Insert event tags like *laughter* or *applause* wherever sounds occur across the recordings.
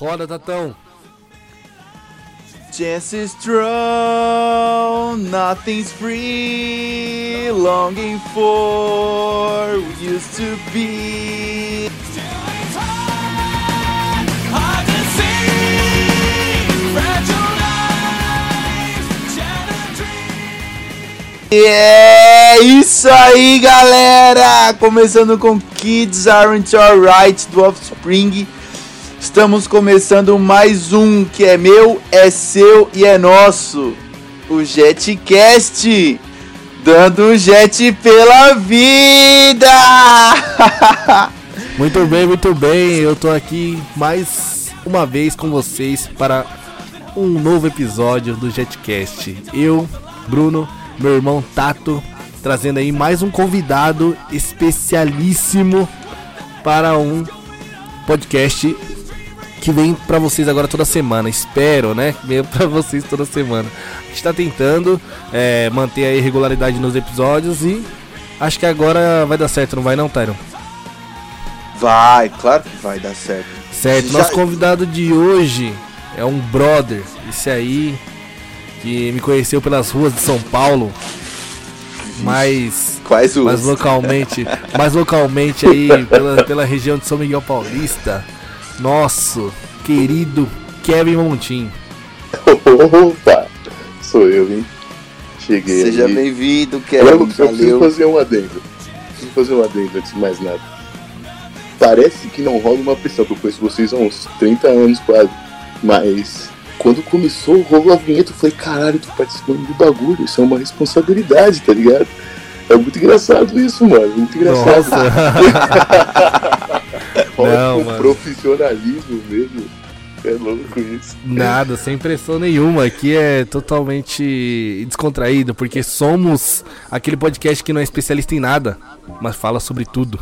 Roda, Tatão. Chances strong, nothing's free, longing for used to be. E é isso aí, galera! Começando com Kids Aren't Alright do Offspring. Estamos começando mais um que é meu, é seu e é nosso. O JetCast. Dando jet pela vida! Muito bem, muito bem. Eu tô aqui mais uma vez com vocês para um novo episódio do JetCast. Eu, Bruno, meu irmão Tato, trazendo aí mais um convidado especialíssimo para um podcast que vem para vocês agora toda semana. Espero, né? Venha para vocês toda semana. A gente tá tentando é, manter a regularidade nos episódios e acho que agora vai dar certo, não vai não, Tyron? Vai, claro que vai dar certo. Certo, Já... nosso convidado de hoje é um brother. Esse aí que me conheceu pelas ruas de São Paulo. Mas. Quais ruas? Mas localmente. *laughs* mas localmente aí, pela, pela região de São Miguel Paulista. Nosso querido Kevin Montim. Opa! Sou eu, hein? Cheguei. Seja bem-vindo, Kevin. Eu, eu preciso fazer um adendo. Preciso fazer um adendo antes de mais nada. Parece que não rola uma pressão, porque eu conheço vocês há uns 30 anos quase. Mas quando começou, rolou a vinheta, eu falei, caralho, tô participando do bagulho, isso é uma responsabilidade, tá ligado? É muito engraçado isso, mano. Muito engraçado. *laughs* Não, mano. profissionalismo mesmo. É louco isso. Nada, sem pressão nenhuma. Aqui é totalmente descontraído, porque somos aquele podcast que não é especialista em nada, mas fala sobre tudo.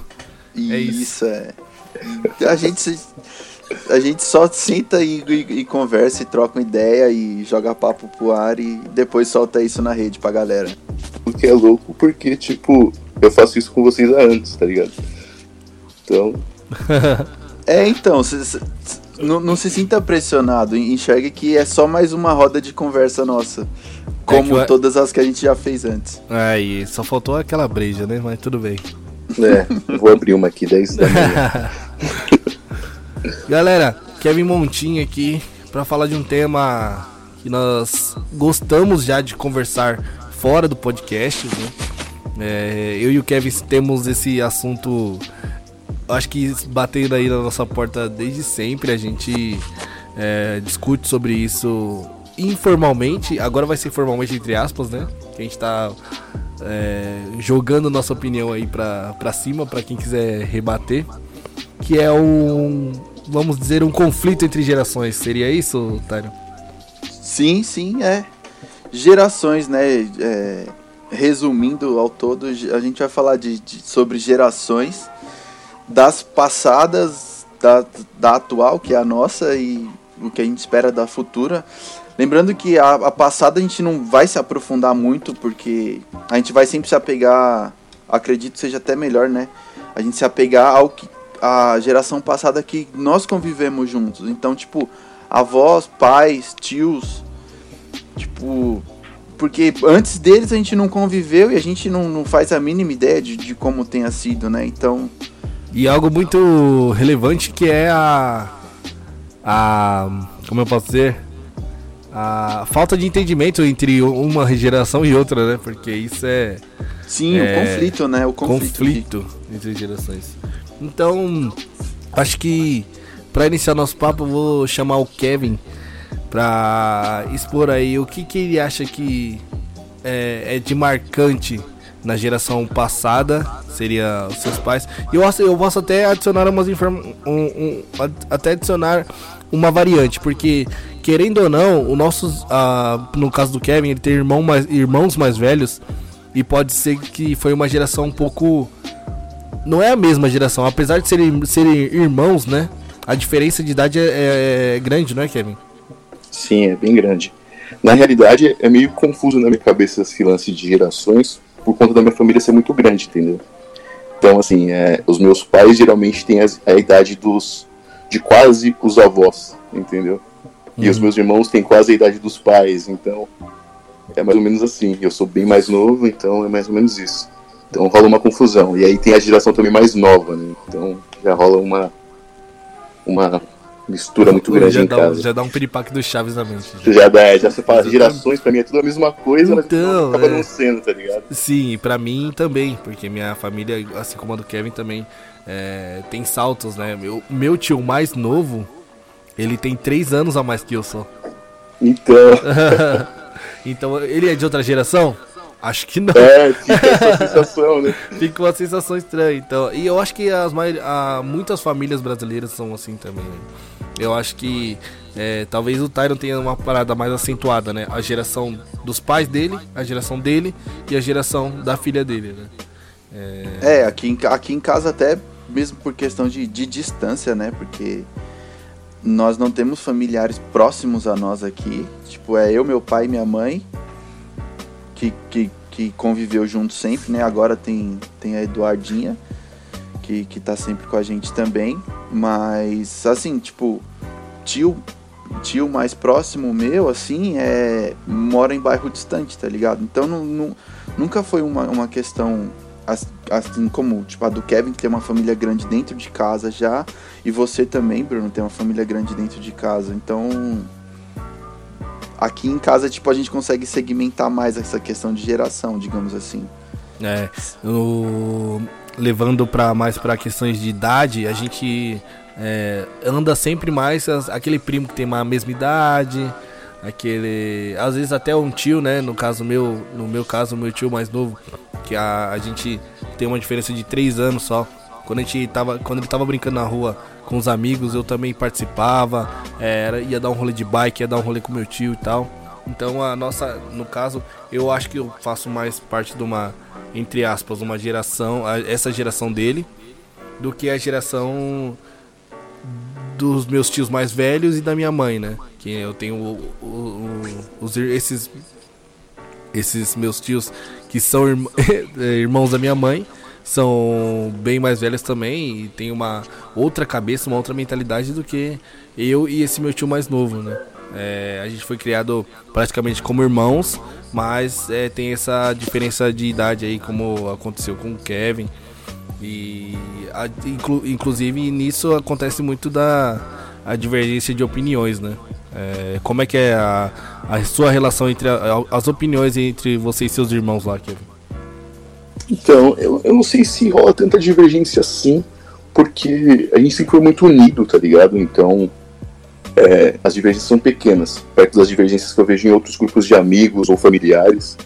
Isso, é isso. É. A gente a gente só senta e, e, e, conversa e troca uma ideia e joga papo pro ar e depois solta isso na rede pra galera. O que é louco porque, tipo, eu faço isso com vocês há anos, tá ligado? Então. *laughs* é, então, cê, cê, não, não, se sinta pressionado, enxergue que é só mais uma roda de conversa nossa. Como é todas as que a gente já fez antes. Aí, só faltou aquela breja, né? Mas tudo bem. É, vou abrir uma aqui, 10 da manhã. *laughs* Galera, Kevin Montinho aqui para falar de um tema que nós gostamos já de conversar fora do podcast. Né? É, eu e o Kevin temos esse assunto, acho que batendo aí na nossa porta desde sempre. A gente é, discute sobre isso informalmente, agora vai ser formalmente entre aspas, né? Que a gente tá é, jogando nossa opinião aí pra, pra cima, para quem quiser rebater que é um, vamos dizer, um conflito entre gerações. Seria isso, Tário? Sim, sim, é. Gerações, né? É, resumindo ao todo, a gente vai falar de, de, sobre gerações das passadas, da, da atual, que é a nossa, e o que a gente espera da futura. Lembrando que a, a passada a gente não vai se aprofundar muito, porque a gente vai sempre se apegar, acredito seja até melhor, né? A gente se apegar ao que a geração passada que nós convivemos juntos. Então, tipo, avós, pais, tios, tipo, porque antes deles a gente não conviveu e a gente não, não faz a mínima ideia de, de como tenha sido, né? Então. E algo muito relevante que é a. A. Como eu posso dizer? A falta de entendimento entre uma geração e outra, né? Porque isso é. Sim, é, o conflito, né? O conflito, conflito entre gerações. Então, acho que para iniciar nosso papo, eu vou chamar o Kevin para expor aí o que, que ele acha que é, é, de marcante na geração passada, seria os seus pais. E eu, eu posso até adicionar umas informações, um, um, até adicionar uma variante, porque querendo ou não, o nossos, uh, no caso do Kevin, ele tem irmão mais, irmãos mais velhos e pode ser que foi uma geração um pouco não é a mesma geração. Apesar de serem, serem irmãos, né? A diferença de idade é, é, é grande, não é, Kevin? Sim, é bem grande. Na realidade, é meio confuso na minha cabeça esse lance de gerações, por conta da minha família ser muito grande, entendeu? Então, assim, é, os meus pais geralmente têm a, a idade dos, de quase os avós, entendeu? E Uhum. os meus irmãos têm quase a idade dos pais, então é mais ou menos assim. Eu sou bem mais novo, então é mais ou menos isso. Então rola uma confusão. E aí tem a geração também mais nova, né? Então já rola uma uma mistura muito grande já em dá, um- casa. já dá um piripaque do Chaves na mente. já. Já dá, já você fala, gerações pra mim é tudo a mesma coisa, mas Então, acaba é. não sendo, tá ligado? Sim, pra mim também, porque minha família, assim como a do Kevin também, é, tem saltos, né? Meu, meu tio mais novo, ele tem três anos a mais que eu só. Então, *laughs* então, ele é de outra geração? Acho que não. é, *laughs* fica essa sensação, né? Fica uma sensação estranha. Então, e eu acho que as a, muitas famílias brasileiras são assim também. Eu acho que é, talvez o Tyron tenha uma parada mais acentuada, né? A geração dos pais dele, a geração dele e a geração da filha dele, né? É, aqui em, aqui em casa até mesmo por questão de, de distância, né? Porque nós não temos familiares próximos a nós aqui. Tipo, é eu, meu pai e minha mãe que, que, que conviveu junto sempre, né? Agora tem, tem a Eduardinha, que, que tá sempre com a gente também. Mas, assim, tipo, tio, tio mais próximo meu, assim, é mora em bairro distante, tá ligado? Então não, não- nunca foi uma, uma questão as- assim como tipo a do Kevin que tem uma família grande dentro de casa já e você também Bruno tem uma família grande dentro de casa então aqui em casa tipo a gente consegue segmentar mais essa questão de geração digamos assim É, levando para mais para questões de idade, a gente é, anda sempre mais as- aquele primo que tem a mesma idade, aquele, às vezes até um tio, né? No caso meu, no meu caso, meu tio mais novo, que a, a gente tem uma diferença de três anos só. Quando a gente tava, quando ele tava brincando na rua com os amigos, eu também participava, é, era, ia dar um rolê de bike, ia dar um rolê com meu tio e tal. Então a nossa, no caso, eu acho que eu faço mais parte de uma, entre aspas, uma geração, essa geração dele, do que a geração dos meus tios mais velhos e da minha mãe, né? Que eu tenho o- o- o- os, esses esses meus tios que são irm- *laughs* irmãos da minha mãe são bem mais velhos também e tem uma outra cabeça, uma outra mentalidade do que eu e esse meu tio mais novo, né? É, a gente foi criado praticamente como irmãos, mas é, tem essa diferença de idade aí, como aconteceu com o Kevin. E a- inclu- inclusive nisso acontece muito da a divergência de opiniões, né? É, como é que é a, a sua relação entre a- as opiniões entre você e seus irmãos lá, Kevin? Então, eu, eu não sei se rola tanta divergência assim, porque a gente sempre foi muito unido, tá ligado? Então, é, as divergências são pequenas, perto das divergências que eu vejo em outros grupos de amigos ou familiares,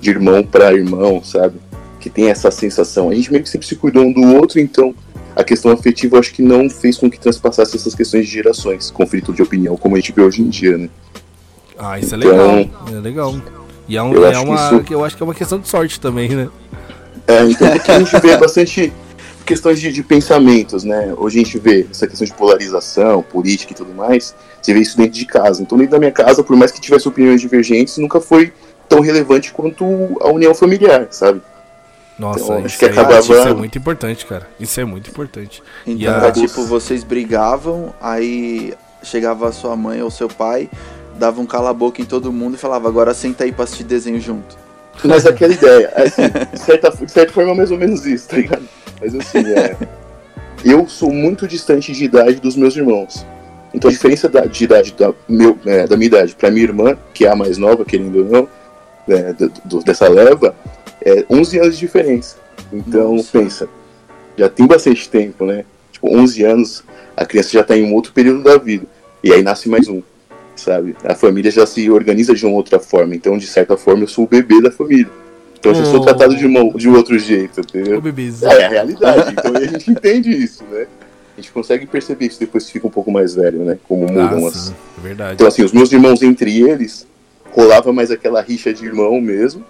de irmão para irmão, sabe? Que tem essa sensação. A gente meio que sempre se cuidou um do outro, então a questão afetiva eu acho que não fez com que transpassasse essas questões de gerações, conflito de opinião, como a gente vê hoje em dia, né? Ah, isso é Então, legal. É legal. E é, um, eu é acho uma. isso- que Eu acho que é uma questão de sorte também, né? É, então porque a gente vê *laughs* bastante questões de, de pensamentos, né? Hoje a gente vê essa questão de polarização, política e tudo mais, você vê isso dentro de casa. Então dentro da minha casa, por mais que tivesse opiniões divergentes, nunca foi tão relevante quanto a união familiar, sabe? Nossa, Então, isso, que é, acabava- isso é muito importante, cara. Isso é muito importante. então E a- era tipo vocês brigavam aí chegava a sua mãe ou seu pai dava um cala a boca em todo mundo e falava agora senta aí pra assistir desenho junto *laughs* Mas aquela ideia, assim, de certa, de certa forma é mais ou menos isso, tá ligado? Mas assim, é, eu sou muito distante de idade dos meus irmãos. Então a diferença da, de idade da, meu, é, da minha idade pra minha irmã, que é a mais nova, querendo ou não, é, do- do- dessa leva, é 11 anos de diferença. Então, Nossa. pensa, já tem bastante tempo, né? Tipo, 11 anos, a criança já tá em um outro período da vida. E aí nasce mais um, sabe? A família já se organiza de uma outra forma. Então, de certa forma, eu sou o bebê da família. Então, eu já sou Oh. tratado de, uma, de um outro jeito, entendeu? bebezinho. É a realidade. Então, a gente entende isso, né? A gente consegue perceber isso depois que fica um pouco mais velho, né? Como mudam as, sim, verdade. então, assim, os meus irmãos entre eles, rolava mais aquela rixa de irmão mesmo,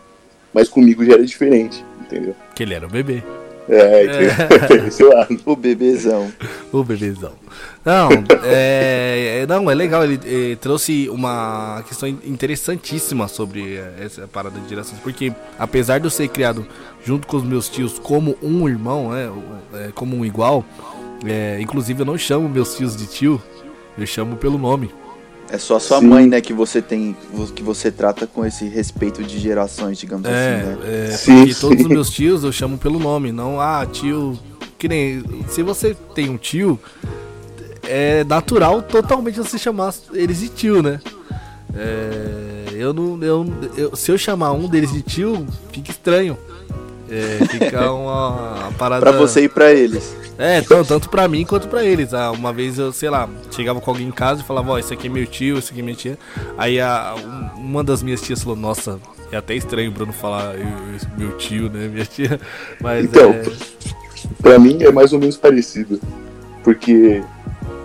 mas comigo já era diferente, entendeu? Que ele era o bebê. É? *laughs* Esse lado. o bebezão O bebezão. Não, é, é- não, é legal. Ele, trouxe uma questão interessantíssima sobre eh, essa parada de gerações. Porque, apesar de eu ser criado junto com os meus tios como um irmão, né, é, como um igual, É, inclusive eu não chamo meus tios de tio, eu chamo pelo nome. É só a sua Sim. mãe, né, que você tem, que você trata com esse respeito de gerações, digamos É, assim, né? é Sim, sim. todos os meus tios eu chamo pelo nome, não, ah, tio. Que nem. Se você tem um tio, é natural totalmente você chamar eles de tio, né? É, eu não. Eu, eu- se eu chamar um deles de tio, fica estranho. É, fica uma, *laughs* uma parada. Pra você e pra eles. É, tanto, tanto pra mim quanto pra eles. Ah, uma vez eu, sei lá, chegava com alguém em casa e falava, ó, esse aqui é meu tio, esse aqui é minha tia. Aí a, um- uma das minhas tias falou, nossa, é até estranho o Bruno falar eu- eu- meu tio, né, minha tia. *laughs* Mas Então, é, Pra mim é mais ou menos parecido. Porque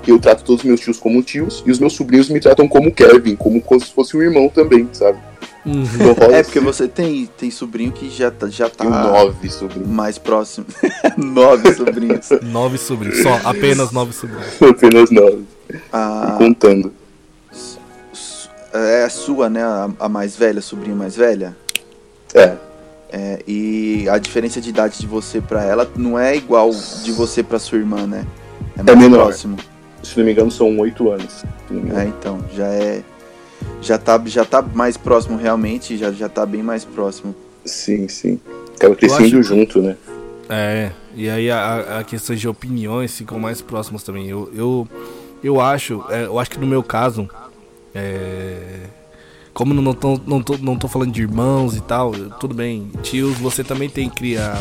eu trato todos os meus tios como tios e os meus sobrinhos me tratam como Kevin, como se fosse um irmão também, sabe? Uhum. É, porque você tem, tem sobrinho que já tá, já tá nove sobrinhos. mais próximo. *laughs* Nove sobrinhos. nove sobrinhos, só, apenas nove sobrinhos. *laughs* Apenas nove. A, Contando. é a sua, né? A, a mais velha, a sobrinha mais velha. É. É, e a diferença de idade de você pra ela não é igual de você pra sua irmã, né? É mais menor. próximo. Se não me engano, são oito anos. É, então, já é. Já tá, já tá mais próximo realmente, já, já tá bem mais próximo. Sim, sim. Acaba crescendo acho- junto, né? É, e aí a, a questões de opiniões ficam mais próximas também. Eu, eu, eu acho, é, eu acho que no meu caso, é, como não tô, não, tô, não tô falando de irmãos e tal, tudo bem, tios, você também tem que criar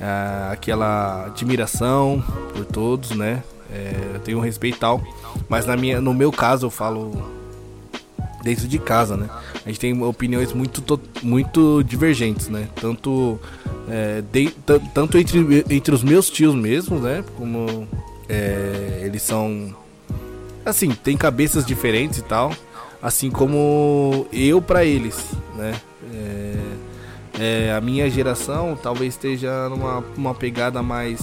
ah, aquela admiração por todos, né? É, eu tenho um respeito e tal, mas na minha, no meu caso eu falo dentro de casa, né? A gente tem opiniões muito, to- muito divergentes, né? Tanto, é, de- tan- tanto entre, entre os meus tios mesmos, né? Como é, eles são. Assim, tem cabeças diferentes e tal. Assim como eu pra eles, né? É, é, a minha geração talvez esteja numa uma pegada mais.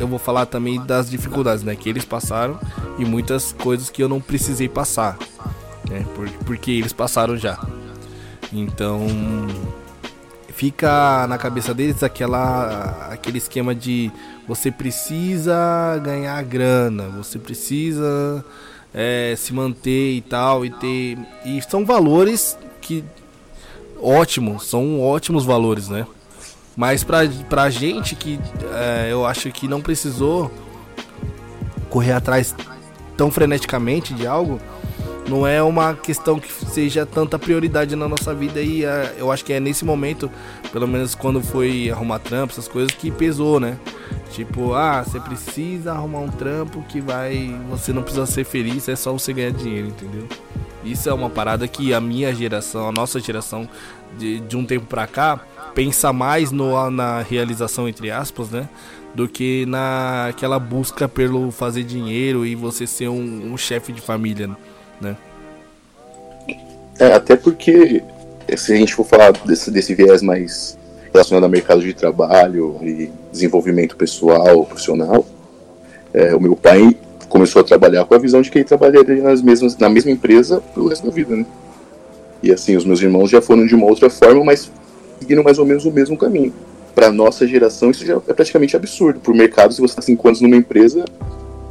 Eu vou falar também das dificuldades, né? Que eles passaram e muitas coisas que eu não precisei passar né? Por- porque eles passaram já. Então fica na cabeça deles aquela aquele esquema de você precisa ganhar grana, você precisa é, se manter e tal e ter e são valores que ótimos, são ótimos valores, né? Mas pra, pra gente que é, eu acho que não precisou correr atrás tão freneticamente de algo, não é uma questão que seja tanta prioridade na nossa vida e eh, eu acho que é nesse momento, pelo menos quando foi arrumar trampo, essas coisas que pesou, né? Tipo, ah, você precisa arrumar um trampo que vai, você não precisa ser feliz, é só você ganhar dinheiro, entendeu? Isso é uma parada que a minha geração, a nossa geração de, de um tempo pra cá pensa mais no, na realização entre aspas, né? Do que naquela busca pelo fazer dinheiro e você ser um, um chefe de família, né? É, até porque, se a gente for falar desse, desse viés mais relacionado ao mercado de trabalho e desenvolvimento pessoal, profissional, é, o meu pai começou a trabalhar com a visão de que ele trabalharia nas mesmas, na mesma empresa pelo resto da vida, né? E assim, os meus irmãos já foram de uma outra forma, mas seguiram mais ou menos o mesmo caminho. Para nossa geração, isso já é praticamente absurdo. Por mercado, se você está cinco anos numa empresa,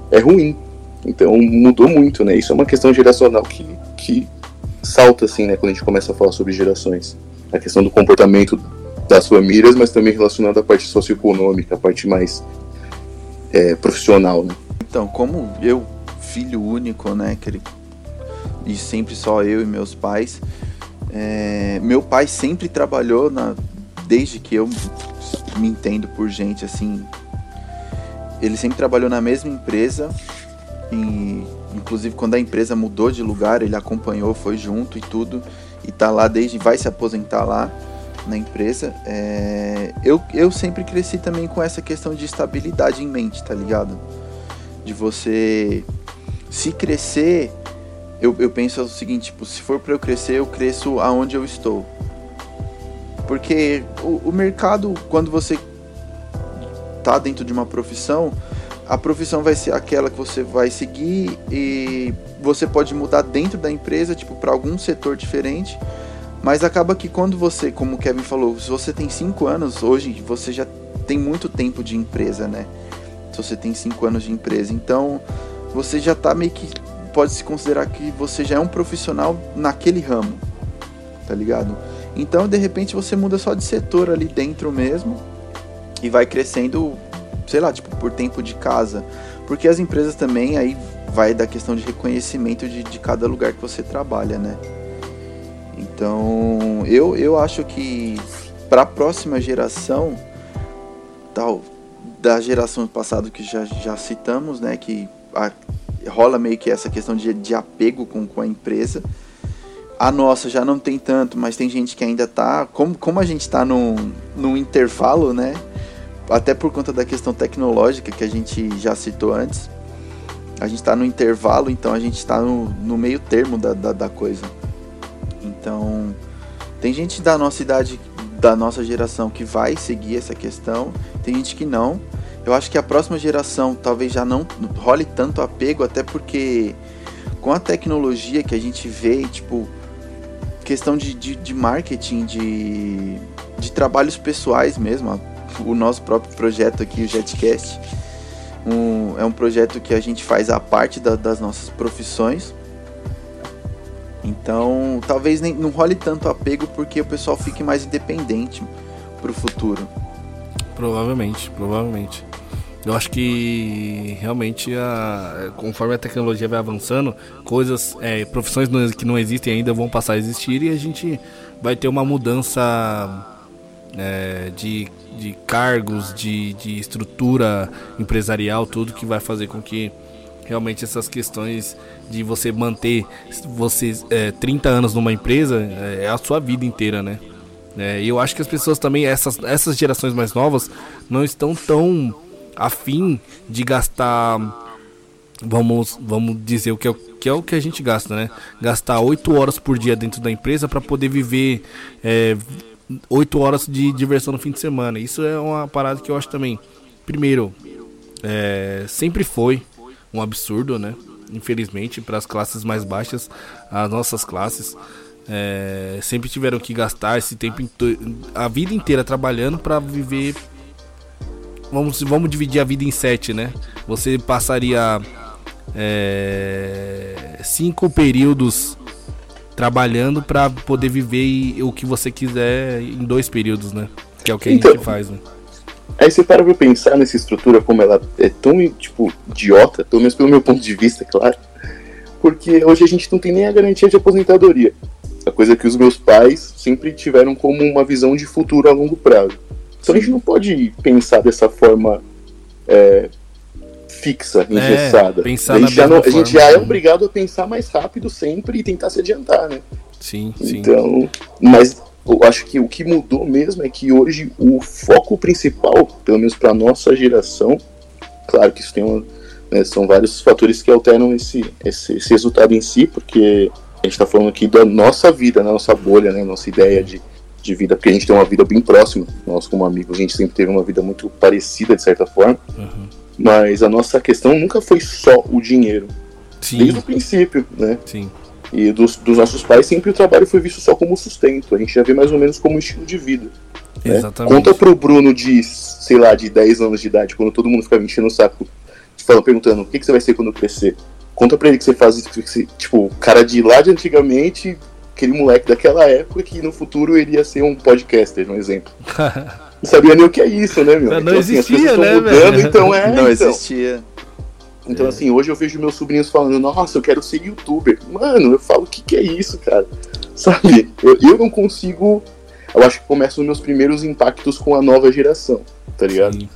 é ruim. Então mudou muito, né? Isso é uma questão geracional que, que salta, assim, né? Quando a gente começa a falar sobre gerações. A questão do comportamento das famílias, mas também relacionado à parte socioeconômica, a parte mais é, profissional, né? Então, como eu, filho único, né? Que ele, e sempre só eu e meus pais. é, meu pai sempre trabalhou na, desde que eu me entendo por gente assim. Ele sempre trabalhou na mesma empresa. Inclusive quando a empresa mudou de lugar, ele acompanhou, foi junto e tudo. E tá lá desde. vai se aposentar lá na empresa. É, eu, eu sempre cresci também com essa questão de estabilidade em mente, tá ligado? De você se crescer, eu, eu penso o seguinte, tipo, se for para eu crescer, eu cresço aonde eu estou. Porque o, o mercado, quando você tá dentro de uma profissão, a profissão vai ser aquela que você vai seguir e você pode mudar dentro da empresa, tipo, para algum setor diferente. Mas acaba que quando você, como o Kevin falou, se você tem 5 anos, hoje você já tem muito tempo de empresa, né? se você tem 5 anos de empresa. Então, você já tá meio que pode se considerar que você já é um profissional naquele ramo. Tá ligado? Então, de repente, você muda só de setor ali dentro mesmo e vai crescendo, sei lá, tipo, por tempo de casa. Porque as empresas também aí vai da questão de reconhecimento de, de cada lugar que você trabalha, né? Então, eu, eu acho que para a próxima geração, tal, da geração passada que já, já citamos, né, que a, rola meio que essa questão de, de apego com, com a empresa. A nossa já não tem tanto, mas tem gente que ainda tá. Como, como a gente está num, num intervalo, né? Até por conta da questão tecnológica que a gente já citou antes. A gente está no intervalo, então a gente está no, no meio termo da, da, da coisa. Então, tem gente da nossa idade, da nossa geração, que vai seguir essa questão, tem gente que não. Eu acho que a próxima geração talvez já não role tanto apego, até porque com a tecnologia que a gente vê, tipo, questão de, de, de marketing, de, de trabalhos pessoais mesmo, o nosso próprio projeto aqui, o Jetcast, um, é um projeto que a gente faz a parte da, das nossas profissões. Então, talvez nem, não role tanto apego porque o pessoal fique mais independente para o futuro. Provavelmente, provavelmente. Eu acho que realmente, a, conforme a tecnologia vai avançando, coisas, é, profissões que não existem ainda vão passar a existir e a gente vai ter uma mudança é, de, de cargos, de, de estrutura empresarial, tudo que vai fazer com que realmente essas questões de você manter você é, 30 anos numa empresa é, é a sua vida inteira, né? É, eu acho que as pessoas também, essas, essas gerações mais novas, não estão tão afim de gastar, vamos, vamos dizer o que é, que é o que a gente gasta, né? Gastar 8 horas por dia dentro da empresa para poder viver é, 8 horas de diversão no fim de semana. Isso é uma parada que eu acho também, primeiro, é, sempre foi um absurdo, né? Infelizmente, para as classes mais baixas, as nossas classes é, sempre tiveram que gastar esse tempo a vida inteira trabalhando para viver. Vamos, vamos dividir a vida em sete, né? Você passaria é, cinco períodos trabalhando para poder viver o que você quiser em dois períodos, né? Que é o que então, a gente faz, né? Aí você para pra pensar nessa estrutura como ela é tão, tipo, idiota, pelo menos pelo meu ponto de vista, é claro. Porque hoje a gente não tem nem a garantia de aposentadoria. A coisa que os meus pais sempre tiveram como uma visão de futuro a longo prazo. Então a gente não pode pensar dessa forma é, fixa, é, engessada. É, pensar a, gente já não, a gente já é obrigado a pensar mais rápido sempre e tentar se adiantar, né? Sim, sim. Então, mas eu acho que o que mudou mesmo é que hoje o foco principal, pelo menos para nossa geração, claro que isso tem uma, né, são vários fatores que alteram esse, esse, esse resultado em si, porque a gente está falando aqui da nossa vida, da nossa bolha, né, nossa ideia de, de vida, porque a gente tem uma vida bem próxima, nós como amigos, a gente sempre teve uma vida muito parecida de certa forma, uhum. Mas a nossa questão nunca foi só o dinheiro, Sim. desde o princípio, né? Sim. E dos, dos, nossos pais, sempre o trabalho foi visto só como sustento. A gente já vê mais ou menos como estilo de vida. Né? Exatamente. Conta pro Bruno de, sei lá, de 10 anos de idade, quando todo mundo ficava enchendo o saco, falando, perguntando o que, que você vai ser quando crescer. Conta pra ele que você faz isso, tipo, o cara de lá de antigamente, aquele moleque daquela época que no futuro iria ser um podcaster, um exemplo. *laughs* não sabia nem o que é isso, né, meu? Não, então, assim, existia, né, mudando, velho? Então é. Não então. existia. Então, é. assim, hoje eu vejo meus sobrinhos falando, nossa, eu quero ser youtuber. Mano, eu falo, o que, que é isso, cara? *laughs* Sabe? Eu, eu não consigo. Eu acho que começam os meus primeiros impactos com a nova geração, tá ligado? Sim.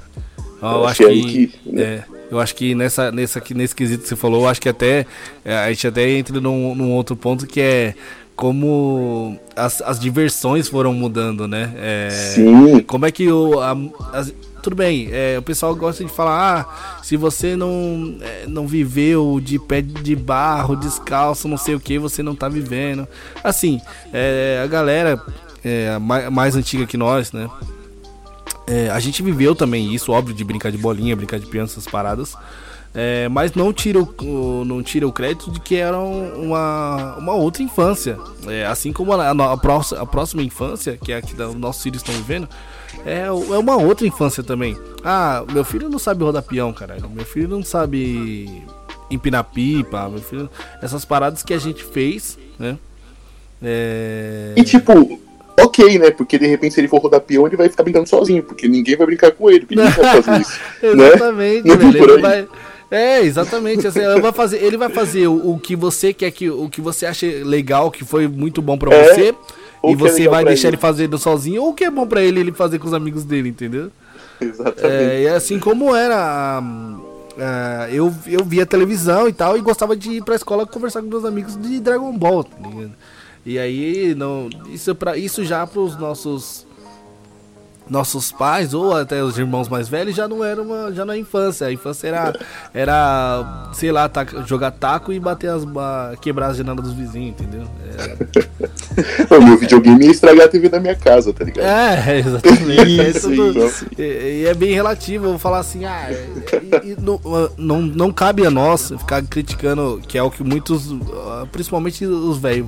eu, eu, acho, acho que. que né? é, eu acho que nessa, nessa, nesse quesito que você falou, eu acho que até. É, a gente até entra num, num outro ponto que é como as, as diversões foram mudando, né? É, Sim. Como é que o, a, as, tudo bem, é, o pessoal gosta de falar, ah, se você não, é, não viveu de pé de barro, descalço, não sei o que, você não tá vivendo. Assim, é, a galera é, mais, mais, antiga que nós, né? É, a gente viveu também isso, óbvio, de brincar de bolinha, brincar de piano, essas paradas. É, mas não tira, o, não tira o crédito de que era uma, uma outra infância. É, assim como a, a, próxima, a próxima infância, que é a que os nossos filhos estão vivendo, é, é uma outra infância também. Ah, meu filho não sabe rodar peão, caralho. Meu filho não sabe empinar pipa. Meu filho, essas paradas que a gente fez, né? É... E tipo, ok, né? Porque de repente se ele for rodar peão, ele vai ficar brincando sozinho, porque ninguém vai brincar com ele, porque ninguém vai fazer isso. *laughs* Né? Exatamente, né? velho. Ele vai... É, exatamente. Assim, ele vai fazer, ele vai fazer o, o, que você quer que o que você acha legal, que foi muito bom para é, você, e é você é vai deixar ele. ele fazendo sozinho, ou o que é bom para ele ele fazer com os amigos dele, entendeu? Exatamente. É, e assim como era Uh, eu, eu via televisão e tal e gostava de ir pra escola conversar com meus amigos de Dragon Ball, tá ligado? E aí, não, isso, pra, isso já pros nossos nossos pais ou até os irmãos mais velhos já não era uma já na infância. A infância era era sei lá taca, jogar taco e bater as quebrar as janelas dos vizinhos entendeu? *laughs* O meu videogame ia estragar a TV da minha casa tá ligado? É *laughs* exatamente. É isso, tudo, e, e, é bem relativo eu vou falar assim ah e, e, não, não não cabe a nós ficar criticando que é o que muitos principalmente os velhos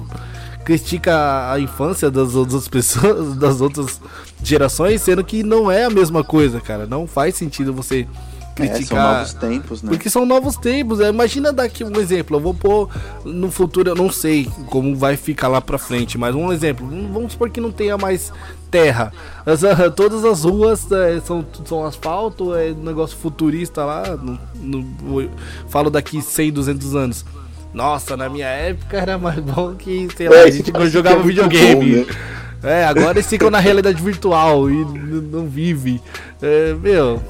critica a infância das outras pessoas, *laughs* das outras gerações, sendo que não é a mesma coisa, cara. Não faz sentido você criticar. É, são novos tempos, né? Porque são novos tempos. Né? Imagina daqui um exemplo. Eu vou pôr no futuro, eu não sei como vai ficar lá pra frente, mas um exemplo. Vamos supor que não tenha mais terra. As, todas as ruas é, são, são asfalto, é negócio futurista lá. No, no, falo daqui 100, 200 anos. Nossa, na minha época era mais bom que, sei lá, é, a gente não jogava videogame. Bom, né? É, agora eles ficam na realidade virtual e não vive. É, meu.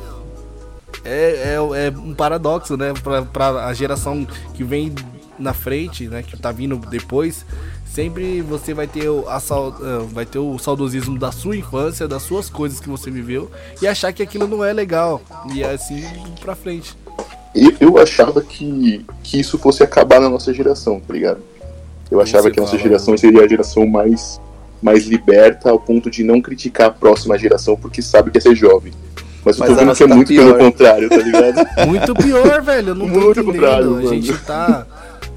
É, é, é, um paradoxo, né? Pra, pra a geração que vem na frente, né? Que tá vindo depois. Sempre você vai ter, o, a, é, vai ter o saudosismo da sua infância, das suas coisas que você viveu e achar que aquilo não é legal. E é assim pra frente eu achava que, que isso fosse acabar na nossa geração, tá ligado? Eu achava que a nossa geração né? seria a geração mais, mais liberta ao ponto de não criticar a próxima geração porque sabe que é ser jovem. Mas, Mas eu tô vendo que é tá muito pior. pelo contrário, tá ligado? *laughs* Muito pior, velho. Eu não muito tô entendendo. A gente tá.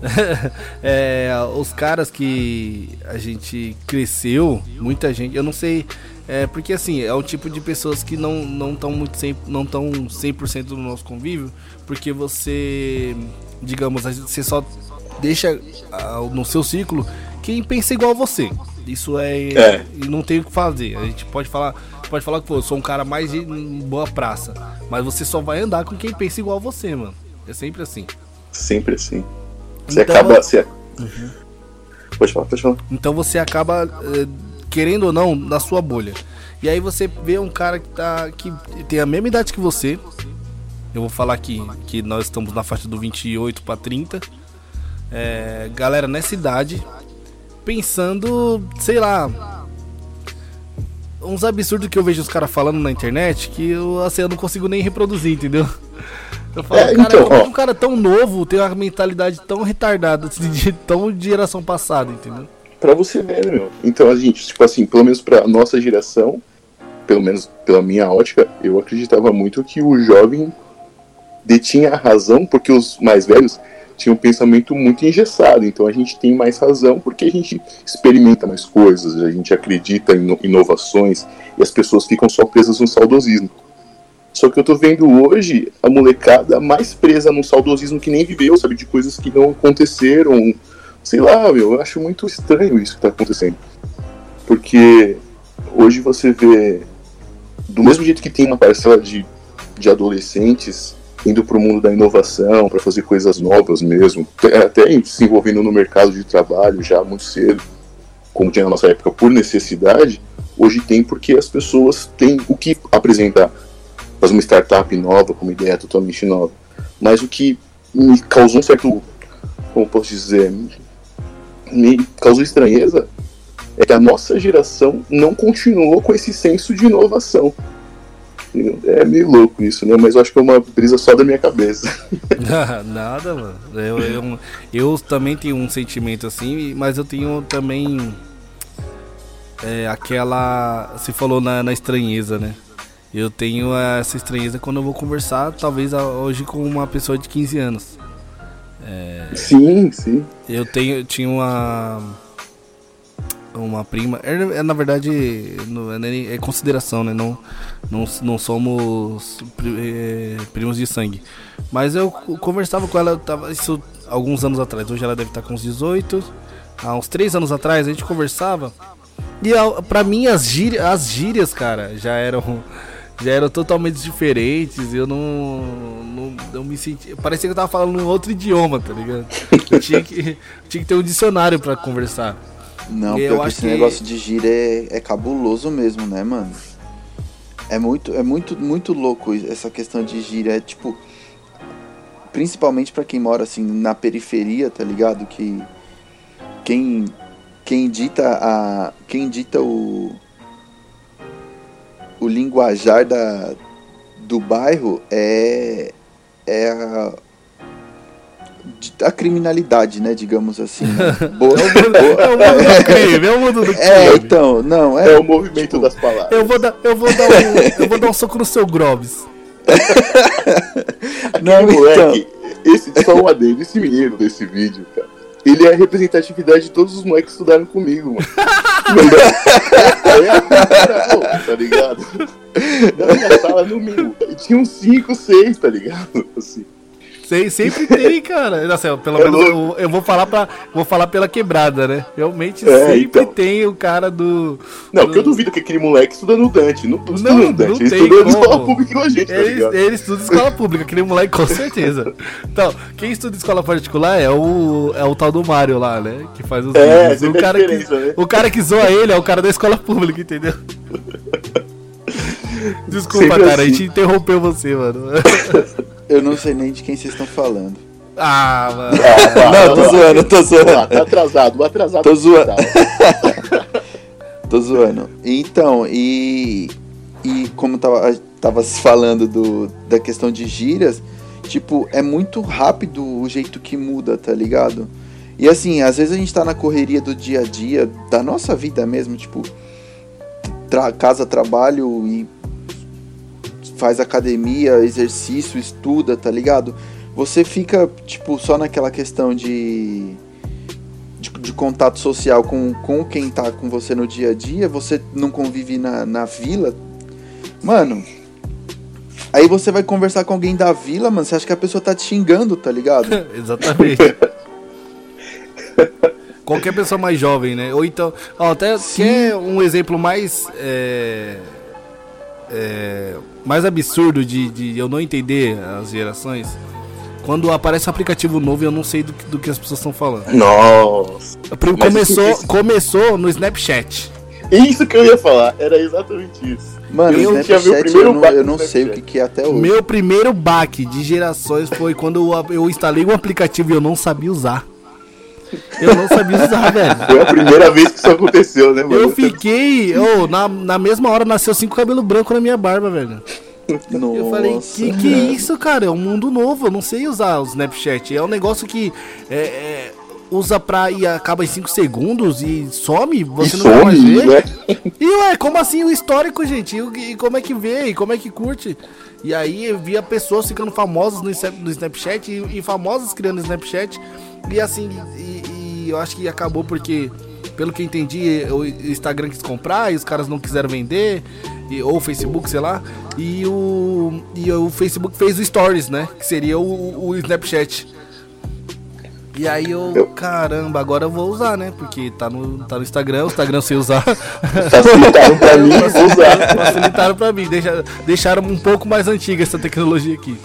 *laughs* é, os caras que a gente cresceu, muita gente, eu não sei é, porque assim, é o tipo de pessoas que não não estão muito 100, não tão 100% no nosso convívio, porque você, digamos, você só deixa uh, no seu ciclo quem pensa igual a você. Isso é, é. não tem o que fazer. A gente pode falar, pode falar que pô, eu sou um cara mais de boa praça, mas você só vai andar com quem pensa igual a você, mano. É sempre assim. Sempre assim. Você então, acaba, você... Uhum. Pode falar, pode falar. Então você acaba uh, querendo ou não, na sua bolha. E aí você vê um cara que tá que tem a mesma idade que você. Eu vou falar aqui que nós estamos na faixa do 28 para 30. É, galera nessa idade pensando, sei lá, uns absurdos que eu vejo os caras falando na internet que eu, assim, eu não consigo nem reproduzir, entendeu? Eu falo, é, cara, então, como um cara tão novo tem uma mentalidade tão retardada, assim, de, tão de geração passada, entendeu? Pra você ver, né, meu? Então a gente, tipo assim, pelo menos pra nossa geração, pelo menos pela minha ótica, eu acreditava muito que o jovem detinha a razão, porque os mais velhos tinham um pensamento muito engessado. Então a gente tem mais razão porque a gente experimenta mais coisas, a gente acredita em inovações e as pessoas ficam só presas no saudosismo. Só que eu tô vendo hoje a molecada mais presa no saudosismo que nem viveu, sabe? De coisas que não aconteceram, sei lá, meu, eu acho muito estranho isso que tá acontecendo. Porque hoje você vê, do mesmo jeito que tem uma parcela de, de adolescentes indo para o mundo da inovação, para fazer coisas novas mesmo, até se envolvendo no mercado de trabalho já muito cedo, como tinha na nossa época por necessidade, hoje tem porque as pessoas têm o que apresentar. Fazer uma startup nova, com uma ideia totalmente nova. Mas o que me causou um certo, como posso dizer, me causou estranheza é que a nossa geração não continuou com esse senso de inovação. É meio louco isso, né? Mas eu acho que é uma brisa só da minha cabeça. *laughs* *laughs* Nada, mano. Eu, eu, eu, também tenho um sentimento assim, mas eu tenho também é, aquela. Se falou na, na estranheza, né? Eu tenho essa estranheza quando eu vou conversar, talvez hoje com uma pessoa de 15 anos. Sim, sim. Eu tenho, tinha uma uma prima, é, é, na verdade é, é consideração, né? Não, não, não somos é, primos de sangue. Mas eu co- conversava com ela, tava, isso alguns anos atrás. Hoje ela deve estar com uns 18. Há uns 3 anos atrás a gente conversava. E a- pra mim as gírias, as gírias, cara, já eram já eram totalmente diferentes. Eu não, não me senti, parecia que eu tava falando um outro idioma, tá ligado? Eu tinha que tinha que ter um dicionário pra conversar. Não, Eu pior que acho esse que- negócio de gira é, é cabuloso mesmo, né, mano? É muito, é muito, muito louco essa questão de gira. É tipo. Principalmente pra quem mora assim na periferia, tá ligado? Que. Quem. Quem dita a. Quem dita o. O linguajar da, do bairro é. É a. A criminalidade, né? Digamos assim. Né? *laughs* Boa, É o mundo do *laughs* crime, é o mundo do é, crime. então, não, é. É o movimento tipo, das palavras. Eu vou dar, eu vou dar um, eu vou dar um soco no seu Grobs. *laughs* Aquele Não, moleque, esse, só um adendo, esse menino desse vídeo, cara, ele é a representatividade de todos os moleques que estudaram comigo, mano. é a cara, pô, tá ligado? Na minha sala, no mínimo, tinha uns 5, 6, tá ligado? Assim. Sei, sempre tem, cara. Nossa, pelo É menos eu, eu vou falar para vou falar pela quebrada, né? Realmente É, sempre então. tem o cara do Não, porque eu duvido que aquele moleque estuda no Dante. Não, não estuda no Dante, não ele estuda na escola pública com a gente, tá ele, estuda escola pública, aquele moleque com certeza. Então, quem estuda escola particular é o é o tal do Mário lá, né? Que faz os É, vídeos. O a cara, que, né? o cara que zoa ele é o cara da escola pública, entendeu? *laughs* Desculpa, Sempre cara, a assim. gente interrompeu você, mano. *laughs* Eu não sei nem de quem vocês estão falando. Ah, mano. Ah, Não, tô zoando, tô zoando. Ah, tá atrasado, atrasado. Tô zoando. Tá. *laughs* Tô zoando. Então, e. E como tava, tava se falando do, da questão de gírias, tipo, é muito rápido o jeito que muda, tá ligado? E assim, às vezes a gente tá na correria do dia a dia, da nossa vida mesmo, tipo, tra- casa, trabalho e faz academia, exercício, estuda, tá ligado? Você fica, tipo, só naquela questão de de, de contato social com, com quem tá com você no dia a dia, você não convive na, na vila, mano. Aí você vai conversar com alguém da vila, mano, você acha que a pessoa tá te xingando, tá ligado? *laughs* Exatamente. *laughs* Qualquer pessoa mais jovem, né? Ou então, ó, até Sim. quer um exemplo mais é, é, mais absurdo de, de eu não entender as gerações. Quando aparece um aplicativo novo e eu não sei do, que- do que as pessoas estão falando. Nossa. Começou, isso- começou no Snapchat. Isso que eu ia falar, era exatamente isso. Mano, Eu o tinha meu Snapchat primeiro eu não, baque eu não sei o que, que é até hoje. Meu primeiro baque de gerações foi quando eu, eu instalei um aplicativo e eu não sabia usar. Eu não sabia usar, *laughs* velho. Foi a primeira vez que isso aconteceu, né, mano? Eu fiquei. Oh, na, na mesma hora nasceu cinco cabelos brancos na minha barba, velho. Nossa. Eu falei, que que é isso, cara? É um mundo novo, eu não sei usar o Snapchat. É um negócio que é, é, usa pra e acaba em 5 segundos e some, você E não vai mais some, ver. né? E ué, como assim o histórico, gente? E, e como é que vê? E como é que curte? E aí eu via pessoas ficando famosas no, no Snapchat e, e famosas criando Snapchat. E assim, e, e eu acho que acabou porque, pelo que eu entendi, o Instagram quis comprar e os caras não quiseram vender. E, ou o Facebook, sei lá. E o, e o Facebook fez o Stories, né? Que seria o, o Snapchat. E aí eu, Eu- caramba, agora eu vou usar, né? Porque tá no, tá no Instagram, o Instagram sei usar. Facilitaram pra mim *laughs* usar. Facilitaram pra mim, deixa- deixaram um pouco mais antiga essa tecnologia aqui.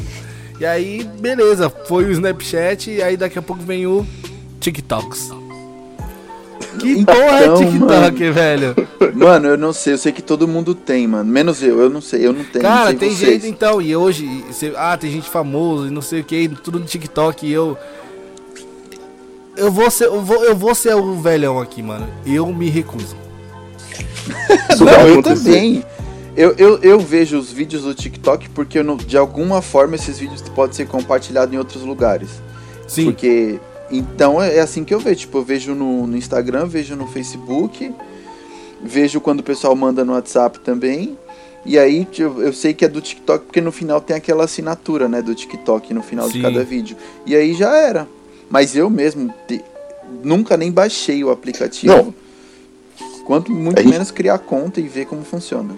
E aí, beleza, foi o Snapchat e aí daqui a pouco vem o TikToks. Que porra é Então, TikTok, velho? *laughs* Mano, eu não sei, eu sei que todo mundo tem, mano. Menos eu, eu não sei, eu não tenho. não Cara, sei tem vocês. gente então, e hoje, cê- ah, tem gente famosa e não sei o que, tudo no TikTok e eu. Eu vou ser, eu vou, eu vou ser o velhão aqui, mano. Eu me recuso. Não, eu acontecer. também. Eu, eu, eu vejo os vídeos do TikTok porque eu não- de alguma forma esses vídeos podem ser compartilhados em outros lugares. Sim. Porque. Então é é assim que eu vejo. Tipo, eu vejo no, no Instagram, vejo no Facebook, vejo quando o pessoal manda no WhatsApp também. E aí eu, eu sei que é do TikTok porque no final tem aquela assinatura, né, do TikTok no final Sim. de cada vídeo. E aí já era. Mas eu mesmo te- nunca nem baixei o aplicativo. Não. Quanto muito gente- menos criar conta e ver como funciona.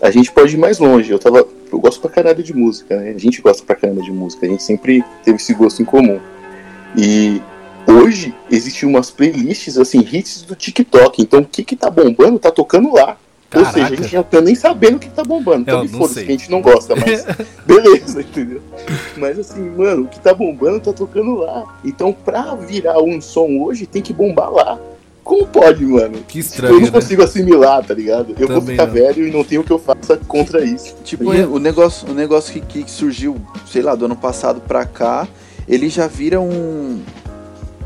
A gente pode ir mais longe. Eu tava. Eu gosto pra caralho de música, né? A gente gosta pra caramba de música. A gente sempre teve esse gosto em comum. E hoje existem umas playlists, assim, hits do TikTok. Então o que que tá bombando, tá tocando lá. Ou Caraca. seja, a gente já tá nem sabendo o que tá bombando. Então foda-se que a gente não gosta, mas *laughs* beleza, entendeu? Mas assim, mano, o que tá bombando tá tocando lá. Então pra virar um som hoje tem que bombar lá. Como pode, mano? Que eu estranho, não né? consigo assimilar, tá ligado? Eu vou Também ficar não. velho e não tenho o que eu faça contra isso. Tipo, E- o negócio, o negócio que, que surgiu, sei lá, do ano passado pra cá, ele já vira um,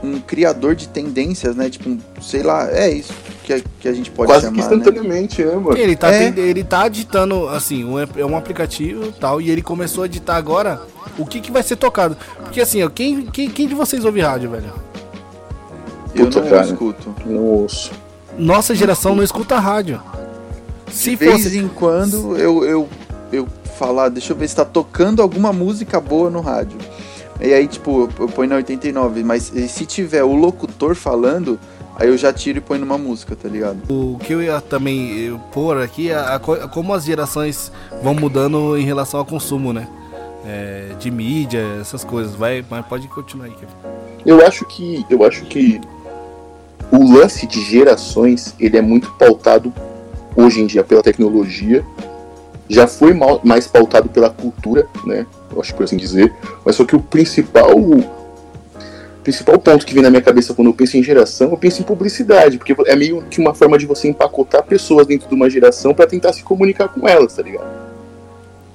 um criador de tendências, né? Tipo, um, sei lá, é isso que, a- que a gente pode Quase que chamar, né? instantaneamente, né, mano? Ele tá, É. ele tá ditando, assim, um, é um aplicativo e tal, e ele começou a ditar agora o que, que vai ser tocado. Porque assim, ó, quem, quem, quem de vocês ouve rádio, velho? Eu não cara. escuto. Não ouço. Nossa geração não escuta rádio. Se de vez fosse. em quando eu, eu, eu falar, deixa eu ver se tá tocando alguma música boa no rádio. E aí, tipo, eu- ponho na 89, mas se tiver o locutor falando, aí eu já tiro e ponho numa música, tá ligado? O que eu ia também pôr aqui é a co- como as gerações vão mudando em relação ao consumo, né? É, de mídia, essas coisas. Vai, mas pode continuar aí, Kevin. Eu acho que. Eu acho que o lance de gerações ele é muito pautado hoje em dia pela tecnologia. Já foi mais pautado pela cultura, né? Eu acho por assim dizer. Mas só que o principal. Principal ponto que vem na minha cabeça quando eu penso em geração, eu penso em publicidade, porque é meio que uma forma de você empacotar pessoas dentro de uma geração para tentar se comunicar com elas, tá ligado?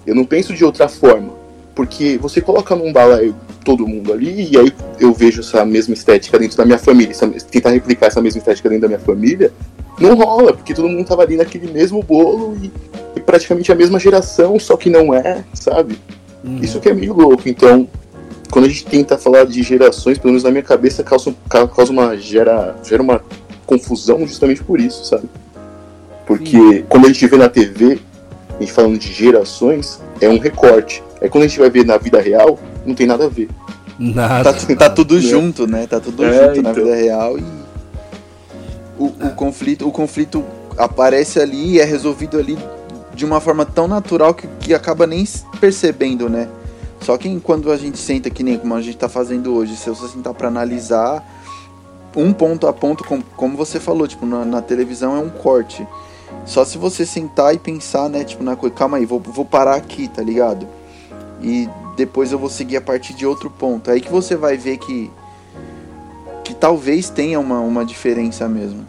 Eu não penso de outra forma, porque você coloca num balaio todo mundo ali, e aí eu vejo essa mesma estética dentro da minha família, essa- tentar replicar essa mesma estética dentro da minha família, não rola, porque todo mundo tava ali naquele mesmo bolo e, e praticamente a mesma geração, só que não é, sabe? Uhum. Isso que é meio louco. Então, quando a gente tenta falar de gerações, pelo menos na minha cabeça, causa, ca- causa uma. gera, gera uma confusão justamente por isso, sabe? Porque quando a gente vê na TV, a gente falando de gerações, é um recorte. Aí quando a gente vai ver na vida real, não tem nada a ver. Nada. Tá, tá tudo É. junto, né? Tá tudo É, junto na então. vida real e o, o conflito, o conflito aparece ali e é resolvido ali de uma forma tão natural que, que acaba nem percebendo, né? Só que quando a gente senta que nem como a gente tá fazendo hoje, se você sentar pra analisar um ponto a ponto, com, como você falou, tipo, na, na televisão é um corte. Só se você sentar e pensar, né, tipo, na coisa, calma aí, vou, vou parar aqui, tá ligado? E depois eu vou seguir a partir de outro ponto. Aí que você vai ver que que talvez tenha uma, uma diferença mesmo.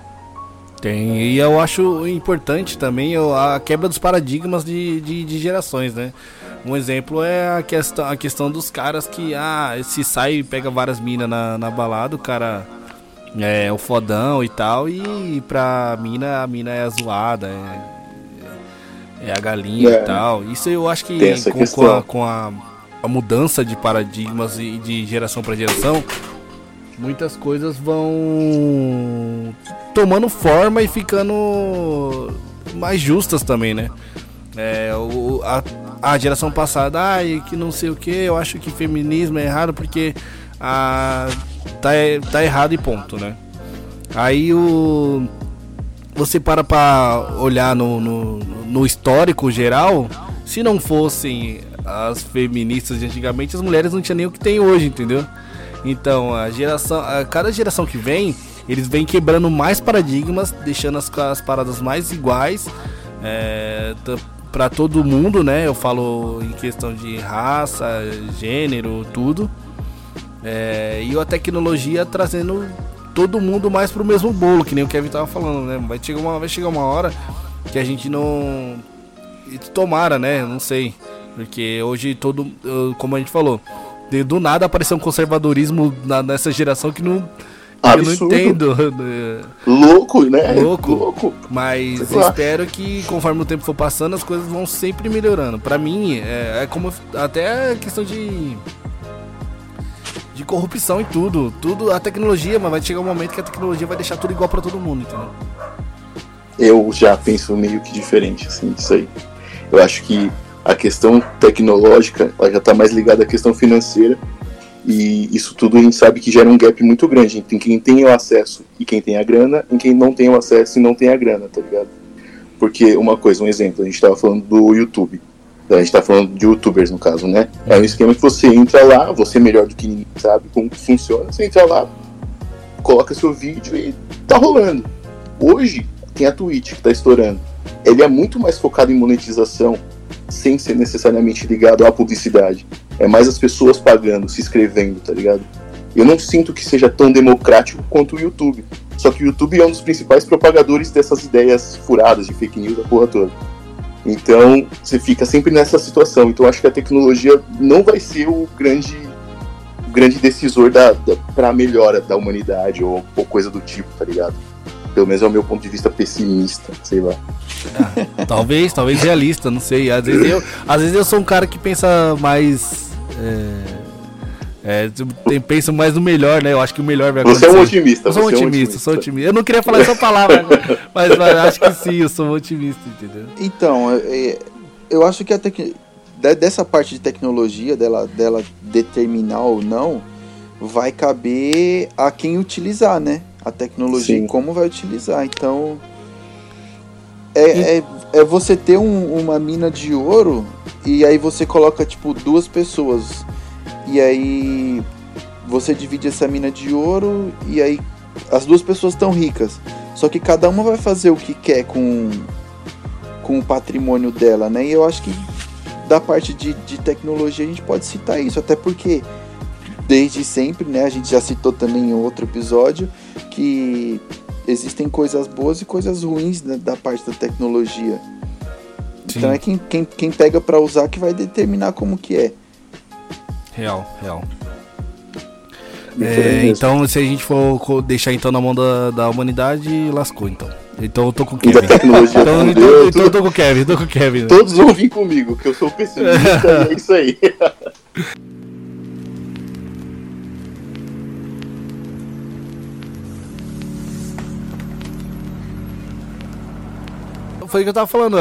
Tem, e eu acho importante também a quebra dos paradigmas de, de, de gerações, né? Um exemplo é a questão, a questão dos caras que, ah, se sai e pega várias minas na, na balada, o cara é o fodão e tal, e pra mina, a mina é zoada, é, é a galinha É. e tal. Isso eu acho que com, com, a, com a, a mudança de paradigmas e de geração pra geração, muitas coisas vão tomando forma e ficando mais justas também, né? É, o, a, a geração passada, ai, que não sei o que, eu acho que feminismo é errado porque ah, tá, tá errado e ponto, né? Aí o. Você para pra olhar no, no, no histórico geral, se não fossem as feministas de antigamente, as mulheres não tinham nem o que tem hoje, entendeu? Então, a geração, a cada geração que vem, eles vêm quebrando mais paradigmas, deixando as, as paradas mais iguais é, para todo mundo, né? Eu falo em questão de raça, gênero, tudo. É, e a tecnologia trazendo todo mundo mais pro mesmo bolo, que nem o Kevin tava falando, né? Vai chegar uma, vai chegar uma hora que a gente não. Tomara, né? Não sei. Porque hoje todo. Como a gente falou, de- do nada apareceu um conservadorismo na- nessa geração que não. que Eu não Absurdo. entendo. *laughs* né? Louco, né? Louco. Louco. Mas espero que conforme o tempo for passando, as coisas vão sempre melhorando. Pra mim, é, é como até a questão de de corrupção e tudo, tudo a tecnologia, mas vai chegar um momento que a tecnologia vai deixar tudo igual pra todo mundo, entendeu? eu já penso meio que diferente, assim, disso aí. Eu acho que a questão tecnológica ela já está mais ligada à questão financeira e isso tudo a gente sabe que gera um gap muito grande entre quem tem o acesso e quem tem a grana e quem não tem o acesso e não tem a grana, tá ligado? Porque uma coisa, um exemplo, a gente estava falando do YouTube. A gente está falando de youtubers no caso, né? É um esquema que você entra lá, você é melhor do que ninguém sabe como funciona, você entra lá, coloca seu vídeo e tá rolando. Hoje tem a Twitch que tá estourando. Ele é muito mais focado em monetização, sem ser necessariamente ligado à publicidade. É mais as pessoas pagando, se inscrevendo, tá ligado? Eu não sinto que seja tão democrático quanto o YouTube. Só que o YouTube é um dos principais propagadores dessas ideias furadas de fake news da porra toda. Então, você fica sempre nessa situação. Então, acho que a tecnologia não vai ser o grande, o grande decisor da, da, para a melhora da humanidade ou, ou coisa do tipo, tá ligado? Pelo menos é o meu ponto de vista pessimista, sei lá. Ah, talvez, talvez realista, não sei. Às vezes eu, às vezes eu sou um cara que pensa mais. É, é, pensa mais no melhor, né? Eu acho que o melhor vai acontecer. Você é um otimista. Eu sou um otimista, otimista, sou otimista. Eu não queria falar essa palavra, *laughs* mas, mas, acho que sim, eu sou um otimista, entendeu? Então, é, é eu acho que a tec... dessa parte de tecnologia, dela, dela determinar ou não, vai caber a quem utilizar, né? A tecnologia sim. e como vai utilizar. Então, é, é, é, você ter um, uma mina de ouro e aí você coloca, tipo, duas pessoas. E aí você divide essa mina de ouro e aí as duas pessoas estão ricas. Só que cada uma vai fazer o que quer com, com o patrimônio dela, né? E eu acho que da parte de, de tecnologia a gente pode citar isso, até porque desde sempre, né? A gente já citou também em outro episódio que existem coisas boas e coisas ruins né, da parte da tecnologia. Sim. Então é quem, quem, quem pega para usar que vai determinar como que é. Real, real. É, então, se a gente for deixar então na mão da, da humanidade, lascou então. Então eu tô com o Kevin. então, então, então, eu tô com o Kevin, tô com o Kevin. Né? Todos vão vir comigo, que eu sou pessimista *laughs* é isso aí. *laughs* foi o que eu tava falando,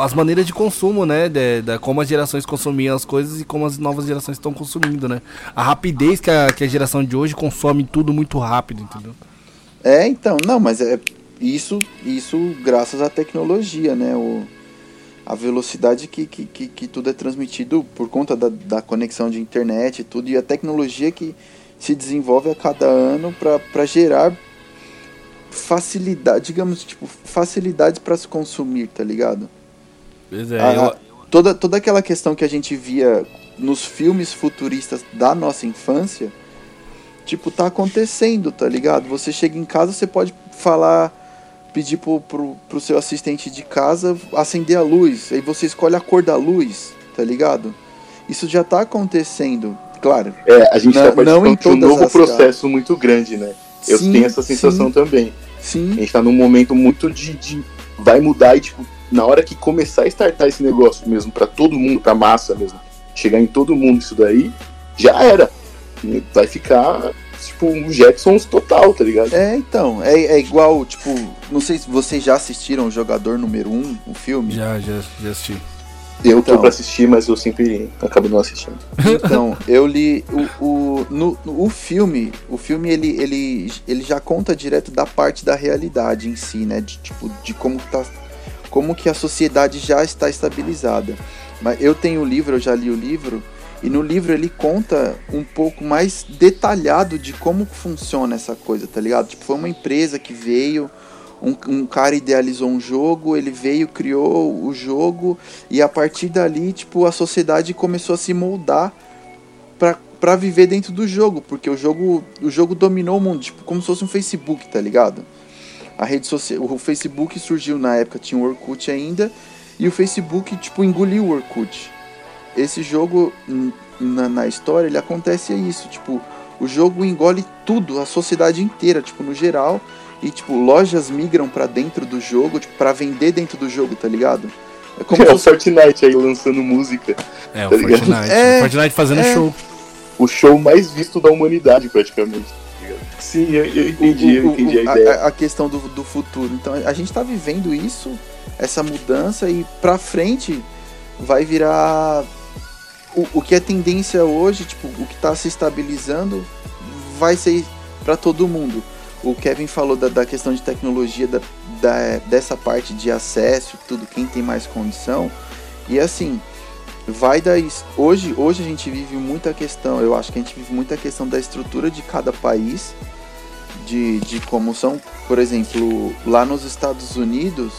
as maneiras de consumo, né? De, de, como as gerações consumiam as coisas e como as novas gerações estão consumindo, né? A rapidez que a, que a geração de hoje consome tudo muito rápido, entendeu? É, então, não, mas é isso, isso graças à tecnologia, né? O, a velocidade que, que, que, que tudo é transmitido por conta da, da conexão de internet e tudo, e a tecnologia que se desenvolve a cada ano para gerar facilidade, digamos, tipo, facilidades para se consumir, tá ligado? Pois é, a, eu... toda, toda aquela questão que a gente via nos filmes futuristas da nossa infância, tipo, tá acontecendo, tá ligado? Você chega em casa, você pode falar, pedir pro, pro, pro seu assistente de casa acender a luz, aí você escolhe a cor da luz, tá ligado? Isso já tá acontecendo, claro. É, a gente não, tá participando de um novo processo muito grande, né? Eu sim, tenho essa sensação sim. também. Sim. A gente tá num momento muito de, de, Vai mudar e, tipo, na hora que começar a startar esse negócio mesmo, para todo mundo, pra massa mesmo, chegar em todo mundo isso daí, já era. Vai ficar, tipo, um Jetsons total, tá ligado? É, então. É, é igual, tipo, não sei se vocês já assistiram o Jogador Número 1, um, o filme. Já, já, já assisti. Eu então, tô pra assistir, mas eu sempre acabo não assistindo. Então, *laughs* eu li o, o, no, o filme, o filme ele, ele, ele já conta direto da parte da realidade em si, né? De, tipo, de como tá, como que a sociedade já está estabilizada. Mas eu tenho o livro, eu já li o livro, e no livro ele conta um pouco mais detalhado de como funciona essa coisa, tá ligado? Tipo, foi uma empresa que veio, um, um, cara idealizou um jogo, ele veio, criou o jogo e a partir dali, tipo, a sociedade começou a se moldar para viver dentro do jogo, porque o jogo, o jogo dominou o mundo, tipo, como se fosse um Facebook, tá ligado? A rede social, o Facebook surgiu na época, tinha o Orkut ainda, e o Facebook, tipo, engoliu o Orkut. Esse jogo, na, na história, ele acontece isso, tipo, o jogo engole tudo, a sociedade inteira, tipo, no geral, e tipo lojas migram para dentro do jogo, tipo para vender dentro do jogo, tá ligado? É como *laughs* é, o Fortnite aí lançando música. É, tá o Fortnite. É, o Fortnite fazendo é, show. O show mais visto da humanidade, praticamente. Tá ligado? Sim, eu, eu entendi, eu entendi a, ideia. A, a, questão do, do futuro. Então a gente tá vivendo isso, essa mudança, e pra frente vai virar. O, o que é tendência hoje, tipo, o que tá se estabilizando, vai ser para todo mundo. O Kevin falou da, da questão de tecnologia, da, da, dessa parte de acesso, tudo, quem tem mais condição. E assim, vai da hoje hoje a gente vive muita questão eu acho que a gente vive muita questão da estrutura de cada país de, de como são por exemplo lá nos Estados Unidos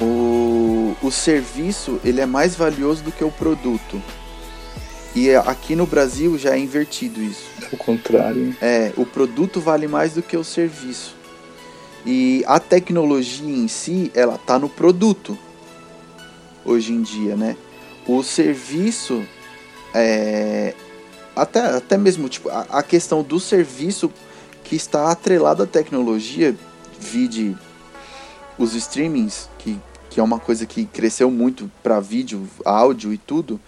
o, o serviço ele é mais valioso do que o produto e aqui no Brasil já é invertido isso. O contrário é o produto vale mais do que o serviço. E a tecnologia em si ela tá no produto hoje em dia né? O serviço é, até, até mesmo tipo, a, a, questão do serviço que está atrelado à tecnologia, vide os streamings, que, que é uma coisa que cresceu muito para vídeo, áudio e tudo,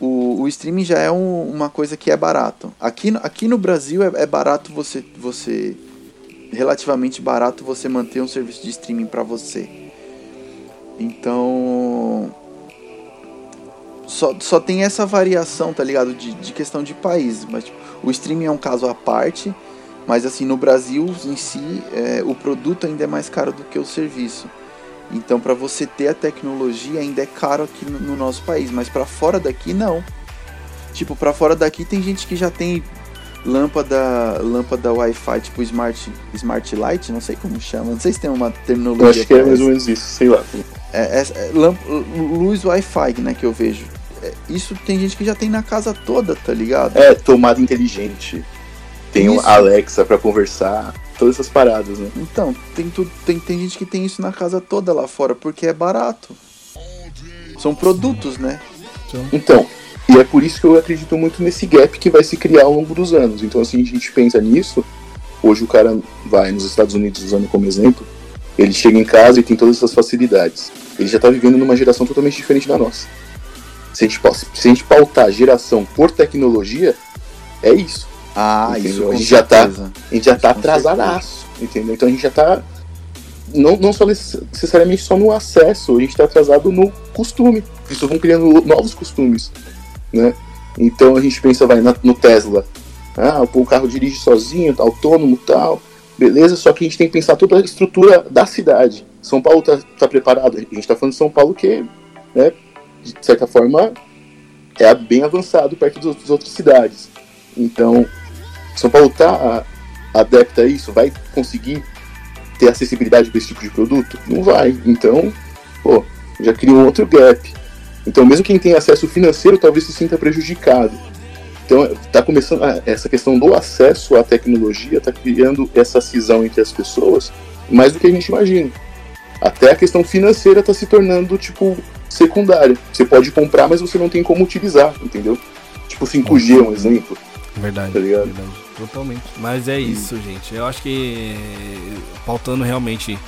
o, o streaming já é um, uma coisa que é barato. Aqui, aqui no Brasil é, é barato você, você. relativamente barato você manter um serviço de streaming para você. Então só, só tem essa variação, tá ligado? De, de questão de país. Mas tipo, o streaming é um caso à parte. Mas assim, no Brasil em si, é, o produto ainda é mais caro do que o serviço. Então, para você ter a tecnologia, ainda é caro aqui no, no nosso país. Mas para fora daqui, não. Tipo, para fora daqui tem gente que já tem lâmpada, lâmpada Wi-Fi, tipo Smart, Smart Light, não sei como chama, não sei se tem uma terminologia. Eu acho que é mais ou menos isso, sei lá. É, é, é luz Wi-Fi, né, que eu vejo. É, isso tem gente que já tem na casa toda, tá ligado? É, tomada inteligente. Tem Alexa para conversar, todas essas paradas, né? Então, tem, tudo, tem, tem gente que tem isso na casa toda lá fora, porque é barato. São produtos, né? Então, e é por isso que eu acredito muito nesse gap que vai se criar ao longo dos anos. Então, assim, a gente pensa nisso. Hoje o cara vai nos Estados Unidos, usando como exemplo, ele chega em casa e tem todas essas facilidades. Ele já está vivendo numa geração totalmente diferente da nossa. Se a gente, se a gente pautar a geração por tecnologia, é isso. Ah, entendeu? isso. A gente, já tá, a gente já tá atrasadaço, entendeu? Então a gente já tá. Não, não só necessariamente só no acesso, a gente está atrasado no costume. Então vão criando novos costumes, né? Então a gente pensa, vai, no Tesla. Ah, o carro dirige sozinho, tá autônomo tal. Beleza, só que a gente tem que pensar toda a estrutura da cidade. São Paulo tá, tá preparado. A gente tá falando de São Paulo que, né, de certa forma, é bem avançado perto das outras cidades. Então, São Paulo está adepta a isso? Vai conseguir ter acessibilidade para esse tipo de produto? Não vai. Então, pô, já cria um outro gap. Então, mesmo quem tem acesso financeiro talvez se sinta prejudicado. Então, está começando essa questão do acesso à tecnologia, está criando essa cisão entre as pessoas mais do que a gente imagina. Até a questão financeira está se tornando, tipo, secundária. Você pode comprar, mas você não tem como utilizar, entendeu? Tipo 5G é um exemplo. Verdade, tá verdade. Totalmente. Mas é isso, hum. gente. Eu acho que pautando realmente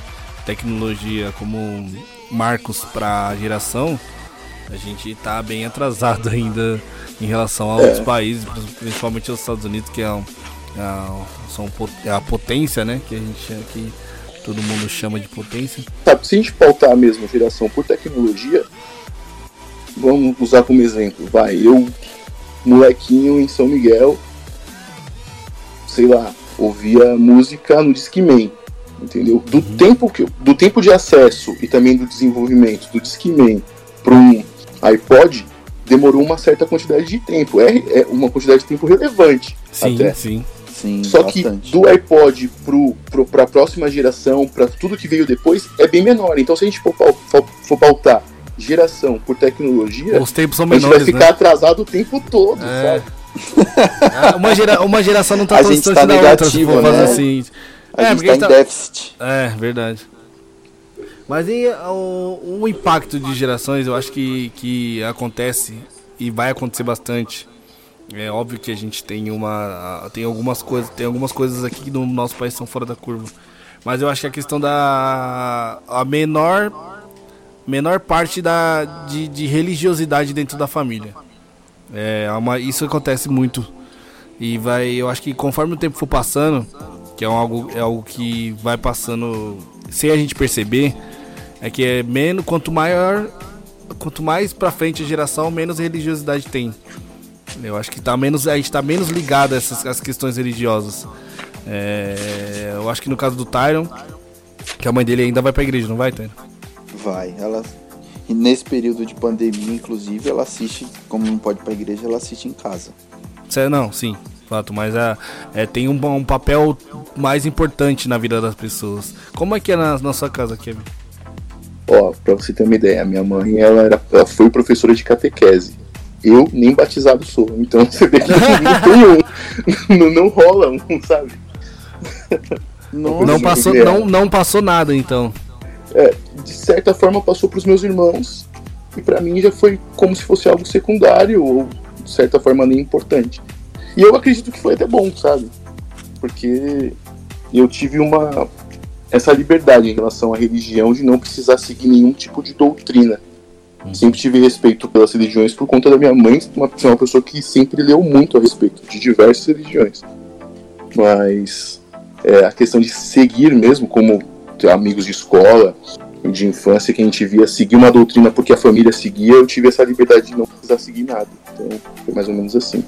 tecnologia como marcos para a geração, a gente tá bem atrasado *laughs* ainda em relação a outros é. países, principalmente os Estados Unidos, que é, um, é, são, é a potência, né? Que a gente aqui todo mundo chama de potência. Tá, se a gente pautar a mesma geração por tecnologia, vamos usar como exemplo, vai, eu, molequinho em São Miguel, sei lá, ouvia música no Discman, entendeu? Do uhum. tempo que do tempo de acesso e também do desenvolvimento do Discman para um iPod demorou uma certa quantidade de tempo, é, é uma quantidade de tempo relevante. Sim, até. sim. Sim, Só bastante. que do iPod pro, pro, pra próxima geração, para tudo que veio depois, é bem menor. Então se a gente for, for, for pautar geração por tecnologia, os tempos são menores, a gente vai ficar né? atrasado o tempo todo, é. sabe? Ah, uma, gera, uma geração não tá a tão distante tá da negativa, outra, né? assim. A é, gente tá em tá... déficit. É, verdade. Mas e o, o, impacto de gerações, eu acho que, que acontece e vai acontecer bastante. É óbvio que a gente tem uma. Tem algumas coisas. Tem algumas coisas aqui que no nosso país são fora da curva. Mas eu acho que a questão da. A menor menor parte da, de, de religiosidade dentro da família. É, uma, isso acontece muito. E vai, eu acho que conforme o tempo for passando, que é algo, é algo que vai passando sem a gente perceber, é que é menos, quanto maior, quanto mais pra frente a geração, menos religiosidade tem. Eu acho que tá menos, a gente tá menos ligado a essas as questões religiosas. É, eu acho que no caso do Tyron, que a mãe dele ainda vai pra igreja, não vai, Tyron? Vai, ela. E nesse período de pandemia, inclusive, ela assiste, como não pode ir pra igreja, ela assiste em casa. Não, sim, fato, mas é, é tem um, um, papel mais importante na vida das pessoas. Como é que é na, na sua casa, Kevin? Ó, pra você ter uma ideia, a minha mãe ela, era, ela foi professora de catequese. Eu nem batizado sou, então você vê que não tem um. Não, não rola um, sabe? Nossa, não, passou, não, não passou nada, então. É, de certa forma passou para os meus irmãos e para mim já foi como se fosse algo secundário ou de certa forma nem importante. E eu acredito que foi até bom, sabe? Porque eu tive uma essa liberdade em relação à religião de não precisar seguir nenhum tipo de doutrina. Hum. Sempre tive respeito pelas religiões por conta da minha mãe, uma, uma pessoa que sempre leu muito a respeito de diversas religiões. Mas é, a questão de seguir mesmo, como amigos de escola, de infância, que a gente via seguir uma doutrina porque a família seguia, eu tive essa liberdade de não precisar seguir nada. Então foi mais ou menos assim.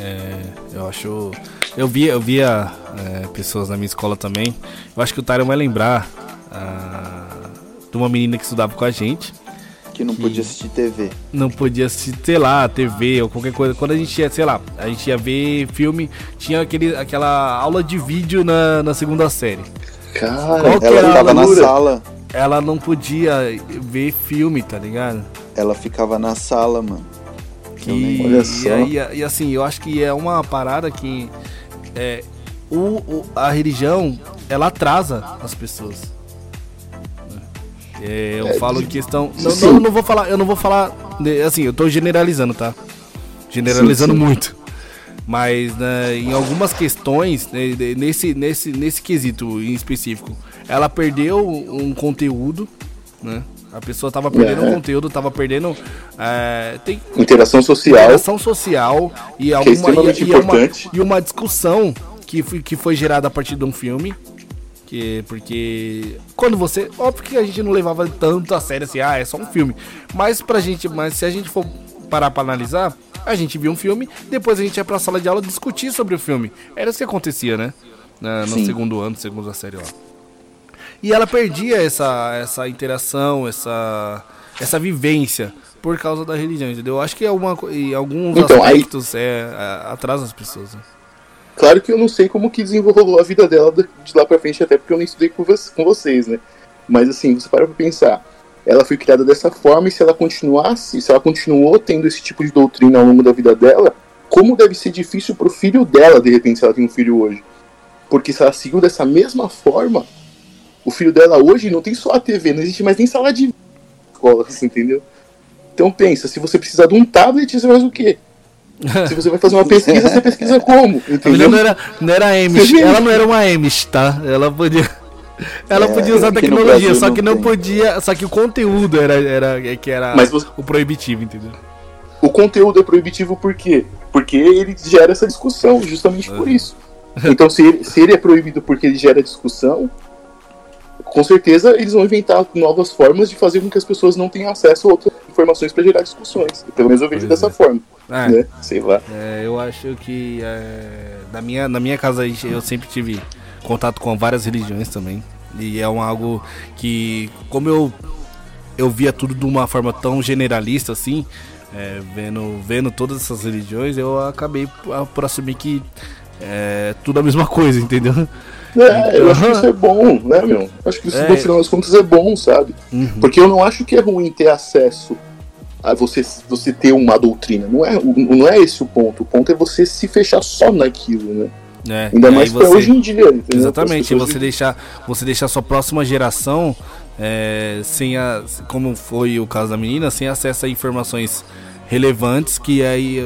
É, eu acho. Eu via, eu via é, pessoas na minha escola também. Eu acho que o Tyron vai lembrar uh, de uma menina que estudava com a gente. Que não que podia assistir TV. Não podia assistir, sei lá, TV ou qualquer coisa. Quando a gente ia, sei lá, a gente ia ver filme, tinha aquele, aquela aula de vídeo na, na segunda série. Cara, ela ficava na sala. Ela não podia ver filme, tá ligado? Ela ficava na sala, mano. E, Olha só. E, e, e, assim, eu acho que é uma parada que é, o, o, a religião ela atrasa as pessoas. É, eu é, falo em questão. Não, não, não, vou falar, eu não vou falar. Assim, eu tô generalizando, tá? Generalizando sim, sim. muito. Mas né, em algumas questões, né, nesse, nesse, nesse quesito em específico, ela perdeu um conteúdo, né? A pessoa tava perdendo é. um conteúdo, tava perdendo. É, tem, interação social. Interação social e, é alguma, é e, e, uma, e uma discussão que, foi, que foi gerada a partir de um filme. Que, porque quando você. Óbvio que a gente não levava tanto a sério assim, ah, é só um filme. Mas pra gente. Mas se a gente for parar pra analisar, a gente viu um filme, depois a gente ia pra sala de aula discutir sobre o filme. Era isso que acontecia, né? No Sim. segundo ano, segundo a série lá. E ela perdia essa, essa interação, essa, essa vivência por causa da religião, entendeu? Eu acho que alguma, em alguns então, aspectos aí... é, atrasa as pessoas. Né? Claro que eu não sei como que desenvolveu a vida dela de lá pra frente, até porque eu nem estudei com, vocês, né? Mas assim, você para pra pensar ela foi criada dessa forma e se ela continuasse, se ela continuou tendo esse tipo de doutrina ao longo da vida dela, como deve ser difícil pro filho dela, de repente, se ela tem um filho hoje. Porque se ela seguiu dessa mesma forma, o filho dela hoje não tem só a TV, não existe mais nem sala de escola, assim, entendeu? Então pensa, se você precisar de um tablet, você faz o quê? *laughs* Se você vai fazer uma pesquisa, você pesquisa como? Entendeu? Não era, não era Amish, ela não era uma Amish, tá? Ela podia. Ela é, podia usar tecnologia, só que não, não podia. Só que o conteúdo era, era, que era você, o proibitivo, entendeu? O conteúdo é proibitivo por quê? Porque ele gera essa discussão, justamente por isso. Então, se ele, se ele é proibido porque ele gera discussão, com certeza eles vão inventar novas formas de fazer com que as pessoas não tenham acesso a outras informações para gerar discussões. Pelo menos eu vejo pois dessa é. forma. É. Né? Sei lá. É, eu acho que é, na, minha, na minha casa eu sempre tive contato com várias religiões também. E é um, algo que, como eu, eu via tudo de uma forma tão generalista assim, é, vendo, vendo todas essas religiões, eu acabei por assumir que é tudo a mesma coisa, entendeu? É, eu acho que isso é bom, né, meu? Acho que isso, é, no final das contas, é bom, sabe? Uhum. Porque eu não acho que é ruim ter acesso a você, você ter uma doutrina. Não é, não é esse o ponto. O ponto é você se fechar só naquilo, né? É, Ainda mais você... pra hoje em dia. Entendeu? Exatamente, você de... deixar, você deixar a sua próxima geração é, sem a, como foi o caso da menina, sem acesso a informações relevantes que aí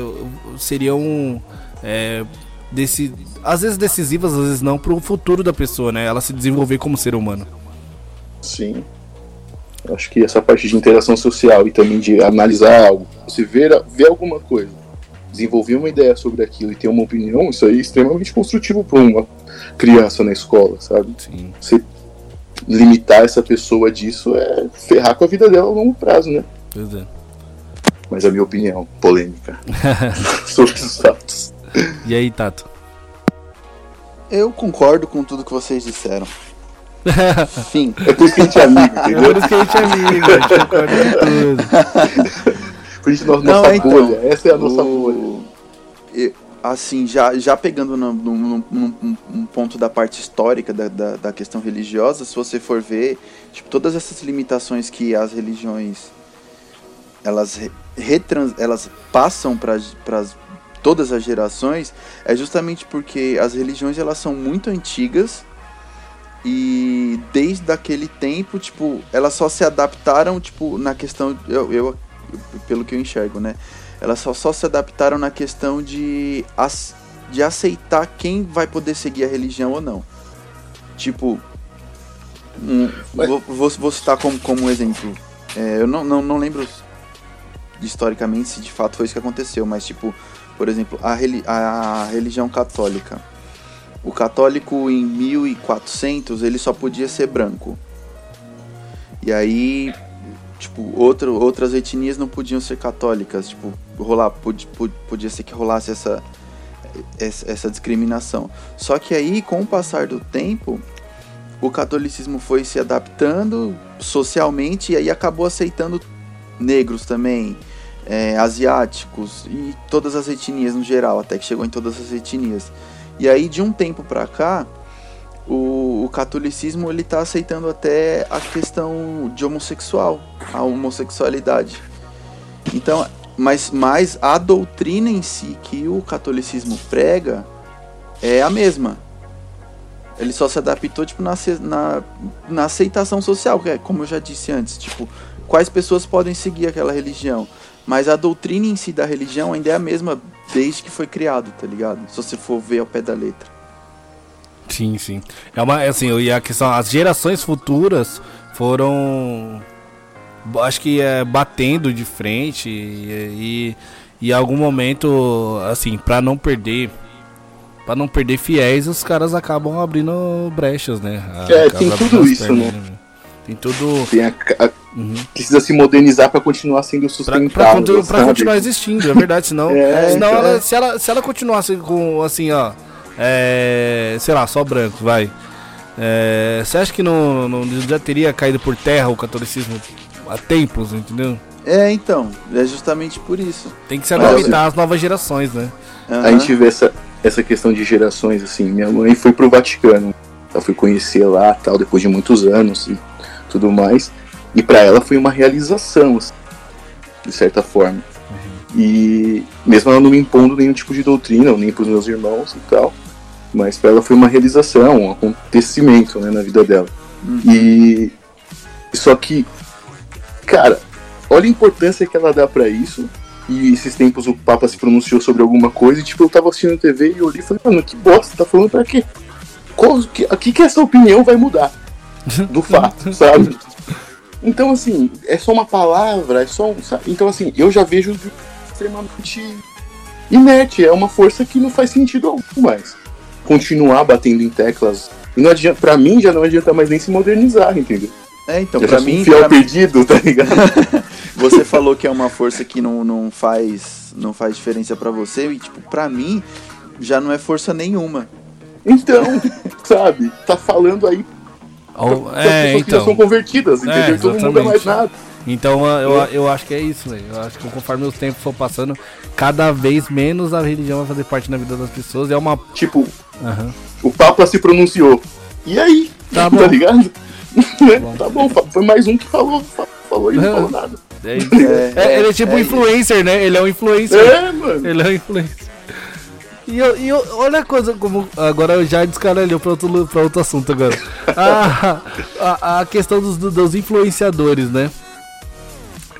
seriam é, desse, às vezes decisivas, às vezes não, para o futuro da pessoa, né? Ela se desenvolver como ser humano. Sim. Acho que essa parte de interação social e também de analisar algo, você ver, ver alguma coisa desenvolver uma ideia sobre aquilo e ter uma opinião, isso aí é extremamente construtivo para uma criança na escola, sabe? Sim. Você limitar essa pessoa disso é ferrar com a vida dela a longo prazo, né? Pois é. Mas a minha opinião, polêmica, *laughs* *laughs* sobre os fatos. *laughs* E aí, Tato? Eu concordo com tudo que vocês disseram. *laughs* Fim. É por isso que a gente é amigo, É entendeu? por isso que a gente é amigo, a gente *laughs* concorda com tudo. Por isso nossa, Não, nossa então, bolha. Essa é a nossa o- bolha. e- assim, já, já pegando no- no- no- num num ponto da parte histórica da, da, da questão religiosa, se você for ver, tipo, todas essas limitações que as religiões elas, re- retrans, elas passam para todas as gerações, é justamente porque as religiões elas são muito antigas e desde aquele tempo, tipo, elas só se adaptaram, tipo, na questão, eu, eu pelo que eu enxergo, né? Elas só, só se adaptaram na questão de, de aceitar quem vai poder seguir a religião ou não. Tipo, um, vou, vou, vou citar como, como um exemplo. É, eu não, não, não lembro historicamente se de fato foi isso que aconteceu, mas tipo, por exemplo, a, a religião católica. O católico em 1400 ele só podia ser branco. E aí, tipo, outro, outras etnias não podiam ser católicas. Tipo, rolar, podia, podia ser que rolasse essa, essa discriminação. Só que aí, com o passar do tempo, o catolicismo foi se adaptando socialmente e aí acabou aceitando negros também, é, asiáticos e todas as etnias no geral, até que chegou em todas as etnias. E aí, de um tempo pra cá, o, o catolicismo ele tá aceitando até a questão de homossexual, a homossexualidade. Então, mas, mas a doutrina em si que o catolicismo prega é a mesma. Ele só se adaptou tipo, na, na, na aceitação social, que é como eu já disse antes, tipo, quais pessoas podem seguir aquela religião. Mas a doutrina em si da religião ainda é a mesma desde que foi criado, tá ligado? Se você for ver ao pé da letra. Sim, sim. É uma, assim, e a questão, as gerações futuras foram, acho que é, batendo de frente e, e em algum momento, assim, pra não perder, para não perder fiéis, os caras acabam abrindo brechas, né? É, Acabam tem tudo isso, pernas, né? Tem tudo. Tem a- a- Uhum. precisa se modernizar para continuar sendo sustentável. pra, contu- pra sabe? continuar existindo, é verdade, senão, *laughs* É, senão então. ela, se, ela, se ela continuasse com, assim, ó, é, sei lá, só branco, vai. É, você acha que não, não já teria caído por terra o catolicismo há tempos, entendeu? É, então, é justamente por isso. Tem que se adaptar às novas gerações, né? A Aham. gente vê essa, essa questão de gerações, assim. Minha mãe foi pro Vaticano. Ela foi conhecer lá, tal, depois de muitos anos e tudo mais. E para ela foi uma realização, assim, de certa forma. E mesmo ela não me impondo nenhum tipo de doutrina, nem pros meus irmãos e tal. Mas para ela foi uma realização, um acontecimento né, na vida dela. E só que, cara, olha a importância que ela dá pra isso. E esses tempos o Papa se pronunciou sobre alguma coisa e tipo, eu tava assistindo TV e olhei e falei, mano, que bosta, tá falando pra quê? Qual, que, a que que essa opinião vai mudar do fato, *laughs* sabe? Então, assim, é só uma palavra, é só um. sabe? Então, assim, eu já vejo extremamente inerte, é uma força que não faz sentido algum mais. Continuar batendo em teclas. E não adianta, pra mim já não adianta mais nem se modernizar, entendeu? É, então, eu pra já sou um mim, fiel pra mim, perdido, tá ligado? *laughs* você falou que é uma força que não, não faz não faz diferença pra você e tipo, pra mim já não é força nenhuma. Então, *laughs* sabe, tá falando aí Ou- das é, pessoas que já são então. convertidas, É, entendeu? então não muda mais nada. Então eu, eu acho que é isso, velho. Eu acho que conforme os tempos for passando, cada vez menos a religião vai fazer parte na vida das pessoas. É uma. Tipo, Aham. o Papa se pronunciou. E aí? Tá *laughs* Tá, bom. ligado? bom. tá bom, foi mais um que falou, fa- falou e não É. falou nada. É. *laughs* É, É, ele é tipo isso. influencer, né? Ele é um influencer. É, mano. Ele é um influencer. E, eu, e eu- olha a coisa como. Agora eu já descaralhou pra outro, pra outro assunto agora. A, a, a questão dos, dos influenciadores, né?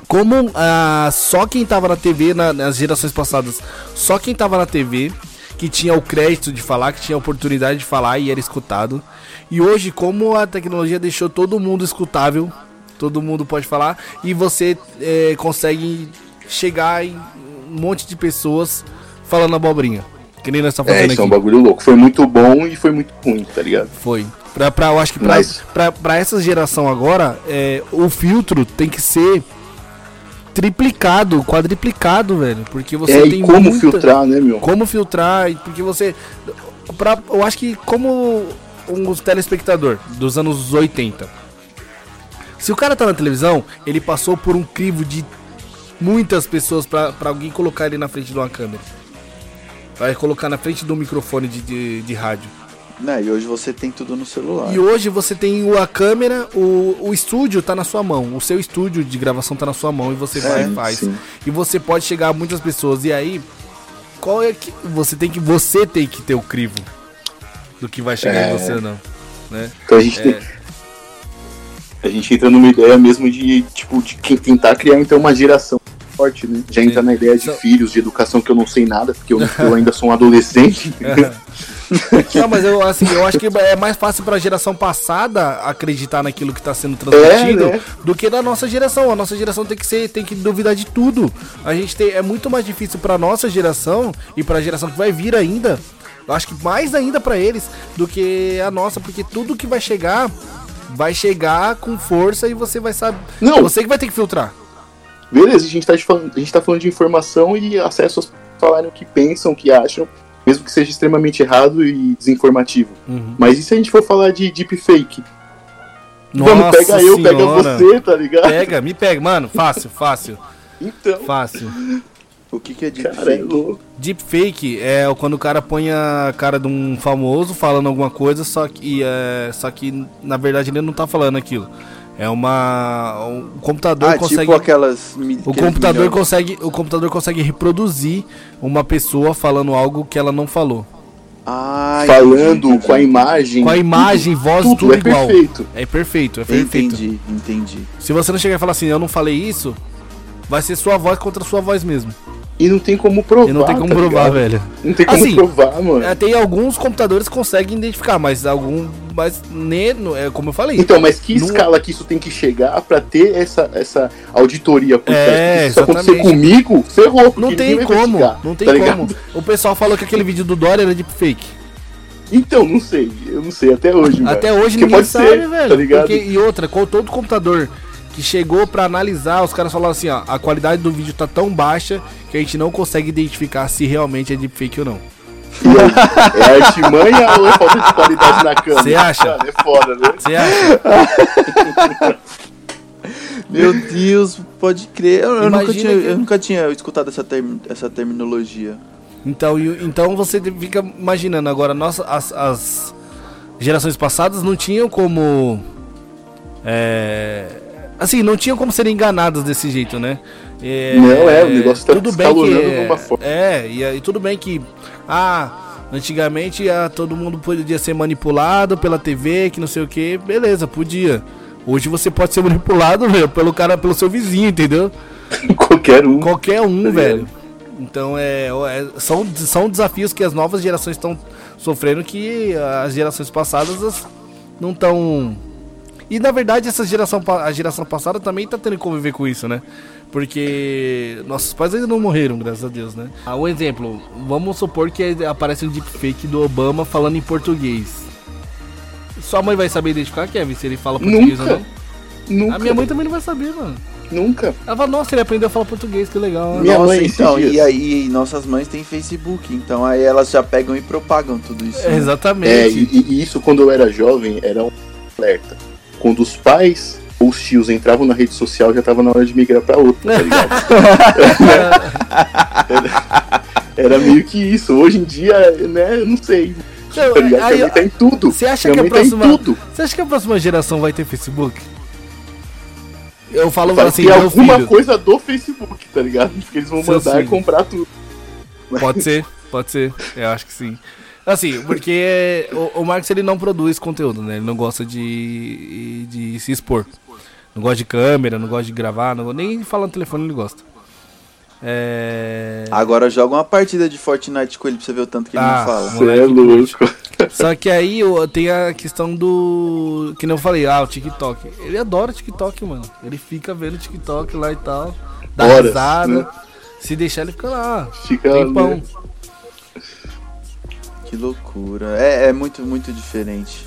Como ah, só quem tava na TV na- nas gerações passadas, só quem tava na TV, que tinha o crédito de falar, que tinha a oportunidade de falar e era escutado. E hoje, como a tecnologia deixou todo mundo escutável, todo mundo pode falar, e você eh, consegue chegar em um monte de pessoas falando abobrinha. Que nem nós tá É, fazendo isso é um aqui. bagulho louco. Foi muito bom e foi muito ruim, tá ligado? Foi. Pra, pra, eu acho que pra, Mas- pra, pra essa geração agora, é, o filtro tem que ser triplicado, quadriplicado, velho. Porque você é, tem e como muita- filtrar, né, meu? Como filtrar, porque você. Pra, eu acho que como um telespectador dos anos 80. Se o cara tá na televisão, ele passou por um crivo de muitas pessoas pra alguém colocar ele na frente de uma câmera. Vai colocar na frente do microfone de, de, de rádio. Né, e hoje você tem tudo no celular. E hoje você tem a câmera, o, o estúdio tá na sua mão. O seu estúdio de gravação tá na sua mão e você vai É, e faz. sim. E você pode chegar a muitas pessoas. E aí, qual é que. Você tem que. Você tem que ter o crivo do que vai chegar É. em você, não. Né? Então a gente É. tem. A gente entra numa ideia mesmo de, tipo, de quem tentar criar então uma geração forte, né? Já entra na ideia de Só- filhos, de educação que eu não sei nada, porque eu, *laughs* eu ainda sou um adolescente. entendeu? *laughs* Não, mas eu, assim, eu acho que é mais fácil pra geração passada acreditar naquilo que tá sendo transmitido É, né? do que da nossa geração. A nossa geração tem que ser, tem que duvidar de tudo. A gente tem, é muito mais difícil pra nossa geração e pra geração que vai vir ainda. Eu acho que mais ainda pra eles do que a nossa, porque tudo que vai chegar vai chegar com força e você vai saber. Não. Você que vai ter que filtrar. Beleza, a gente, tá falando, a gente tá falando de informação e acesso às pessoas falarem o que pensam, o que acham, mesmo que seja extremamente errado e desinformativo. Uhum. Mas e se a gente for falar de deepfake? Vamos, pega eu, pega Senhora. você, tá ligado? Pega, me pega, mano. Fácil, fácil, Então, fácil. O que, que é é deepfake? louco. Deepfake é quando o cara põe a cara de um famoso falando alguma coisa, só que, é, só que na verdade ele não tá falando aquilo. É uma. O computador Ah, consegue. tipo aquelas. o computador milhões. consegue. O computador consegue reproduzir uma pessoa falando algo que ela não falou. Ah, Falando entendi, com a imagem. Com a imagem, tudo, voz, tudo, tudo é igual. perfeito. É perfeito, é perfeito. Entendi, entendi. Se você não chegar e falar assim, eu não falei isso, vai ser sua voz contra sua voz mesmo. E não tem como provar. E não tem como tá provar, ligado? velho. Não tem como Assim, provar, mano. É, tem alguns computadores que conseguem identificar, mas algum. Mas ne, no- é como eu falei. Então, mas que Não- escala que isso tem que chegar pra ter essa, essa auditoria por É, se isso acontecer comigo, ferrou. Não tem como, não tem tá como. ligado? O pessoal falou que aquele vídeo do Dória era deepfake. Então, não sei. Eu não sei até hoje. Até hoje Porque ninguém pode sabe, ser, velho. Tá ligado? Porque- e outra, com todo computador que chegou pra analisar, os caras falaram assim, ó, a qualidade do vídeo tá tão baixa que a gente não consegue identificar se realmente é deepfake ou não. Aí, é artimanha ou é falta de qualidade na câmera? Cê acha? Mano, é foda, né? Você acha? *laughs* Meu Deus, pode crer. Eu, eu nunca, tinha, que- eu nunca tinha escutado essa, term- essa terminologia. Então, então você fica imaginando agora, nossa, as, as gerações passadas não tinham como. É, assim, não tinham como serem enganadas desse jeito, né? É, Não, é, o negócio tá tudo bem que é, de uma forma. é e, aí tudo bem que ah, antigamente ah, todo mundo podia ser manipulado pela TV, que não sei o que, beleza, podia. Hoje você pode ser manipulado, *laughs* meu, pelo cara, pelo seu vizinho, entendeu? *laughs* Qualquer um. Qualquer um, ligado? velho. Então é, é- são, são desafios que as novas gerações estão sofrendo que as gerações passadas as- não estão. E na verdade essa geração a geração passada também tá tendo que conviver com isso, né? Porque nossos pais ainda não morreram, graças a Deus, né? Ah, um exemplo, vamos supor que aparece um deepfake do Obama falando em português. Sua mãe vai saber identificar, Kevin, se ele fala português Nunca. ou não? Nunca. A minha mãe também não vai saber, mano. Nunca. Ela fala, nossa, ele aprendeu a falar português, que legal. né? Minha Nossa, mãe, então, e aí nossas mães têm Facebook, então aí elas já pegam e propagam tudo isso. É, né? exatamente. É, e, e isso quando eu era jovem era um alerta. Quando os pais ou os tios entravam na rede social, já tava na hora de migrar pra outra, tá ligado? *laughs* era meio que isso. Hoje em dia, né, eu não sei. Não, Tá ligado? aí, tá em tudo. Você acha que a tá próxima. tudo. Você acha que a próxima geração vai ter Facebook? Eu falo Vai assim, ter alguma filho. coisa do Facebook, tá ligado? Porque eles vão Seu mandar filho. comprar tudo. Pode ser, pode ser. Eu acho que sim. Assim, porque o, o Marcos ele não produz conteúdo, né? Ele não gosta de, de se expor. Não gosta de câmera, não gosta de gravar, não, nem falar no telefone ele gosta. É... Agora joga uma partida de Fortnite com ele pra você ver o tanto que ele Ah, não fala. Você Moleque é louco. *laughs* Só que aí tem a questão do. Que nem eu falei, ah, o TikTok. Ele adora o TikTok, mano. Ele fica vendo TikTok lá e tal. Dá Horas, risada. né? Se deixar, ele fica lá. Fica, Tempão. né? Que loucura. É, é muito, muito diferente.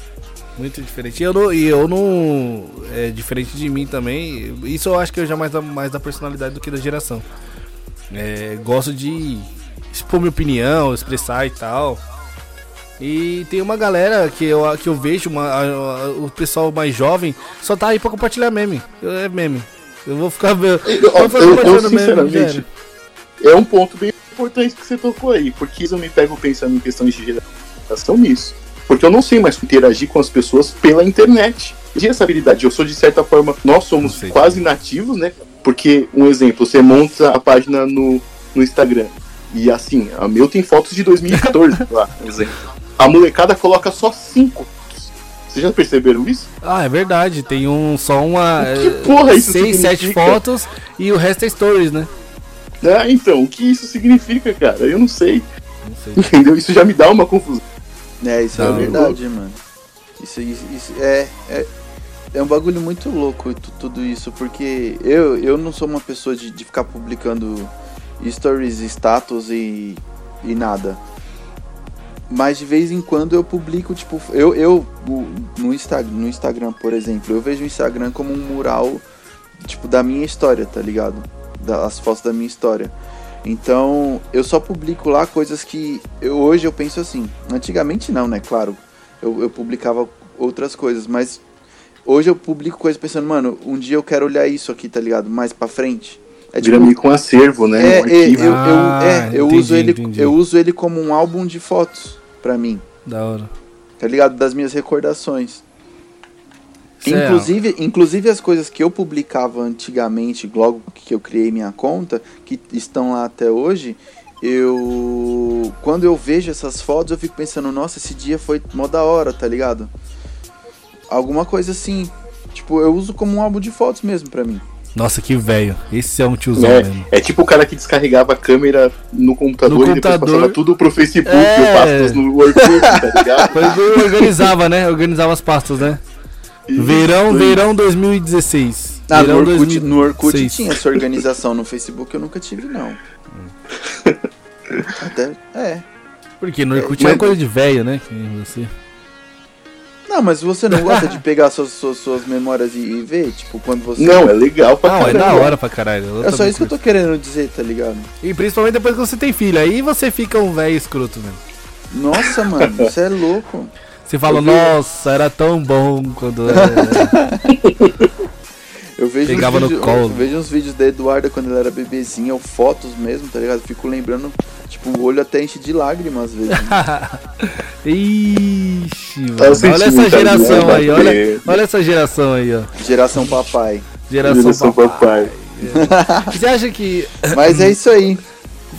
Muito diferente. E eu não, e eu não. É diferente de mim também. Isso eu acho que eu já mais da, mais da personalidade do que da geração. É, gosto de expor minha opinião, expressar e tal. E tem uma galera que eu, que eu vejo, uma, a- a- o pessoal mais jovem, só tá aí pra compartilhar meme. Eu- É meme. Eu vou ficar. *laughs* Eu, Eu, vou eu, ficar eu, compartilhando meme, sinceramente, já é um ponto bem importante que você tocou aí, porque eu me pego pensando em questões de geração nisso. Porque eu não sei mais interagir com as pessoas pela internet. Tinha essa habilidade, eu sou de certa forma, nós somos quase nativos, né? Porque, um exemplo, você monta a página no, no Instagram. E assim, a meu tem fotos de 2014 *laughs* lá, exemplo. A molecada coloca só cinco. Vocês já perceberam isso? Ah, é verdade. Tem um só uma. Que porra isso Seis, sete significa? fotos e o resto é stories, né? Ah, então, o que isso significa, cara? Eu não sei. Não sei. *laughs* Entendeu? Isso já me dá uma confusão. É, isso Não, é verdade, mano. Isso, isso, isso é, é. É um bagulho muito louco tu- tudo isso, porque eu, eu não sou uma pessoa de, de ficar publicando stories, status e, e nada. Mas de vez em quando eu publico, tipo, eu, eu no, Insta, no Instagram, por exemplo, eu vejo o Instagram como um mural, tipo, da minha história, tá ligado? Das fotos da minha história. Então, eu só publico lá coisas que eu, hoje eu penso assim. Antigamente não, né? Claro, eu, eu publicava outras coisas, mas hoje eu publico coisas pensando, mano, um dia eu quero olhar isso aqui, tá ligado? Mais pra frente. É Vira meio com um acervo, né? é, um é, eu, Ah, é, eu entendi, uso ele, entendi. eu uso ele como um álbum de fotos pra mim, Da hora. tá ligado? Das minhas recordações. Certo. Inclusive, inclusive as coisas que eu publicava antigamente, logo que eu criei minha conta, que estão lá até hoje, eu quando eu vejo essas fotos eu fico pensando, nossa, esse dia foi mó da hora, tá ligado? Alguma coisa assim, tipo, eu uso como um álbum de fotos mesmo pra mim. Nossa, que velho. Esse é um tiozão É, mesmo. é tipo o cara que descarregava a câmera no computador, No e depois passava tudo pro Facebook É. ou pastas no Orkut, tá ligado? *laughs* Depois eu organizava, né? Organizava as pastas, né? Verão, verão 2016. Ah, no verão Orkut, 2006. no Orkut tinha essa organização, no Facebook eu nunca tive não. Até, é. Porque no Orkut Mas- é uma coisa de velho, né? Você. Não, mas você não *laughs* gosta de pegar suas, suas, suas memórias e, e ver? Tipo, quando você. Não, é legal pra Não, é caramba. da hora pra caralho. É só isso que eu tô querendo dizer, tá ligado? E principalmente depois que você tem filho. Aí você fica um velho escroto mesmo. Nossa, mano, você é louco. Você fala, nossa, era tão bom quando era. *laughs* Eu vejo, Pegava no vídeos, colo. eu vejo uns vídeos da Eduarda quando ela era bebezinha, ou fotos mesmo, tá ligado? Fico lembrando, tipo, o olho até enche de lágrimas às vezes. *laughs* Ixi, Tá mano. Olha essa geração aí, olha, olha essa geração aí, ó. Geração papai. Geração, Geração papai. papai. *laughs* Você acha que. Mas é isso aí.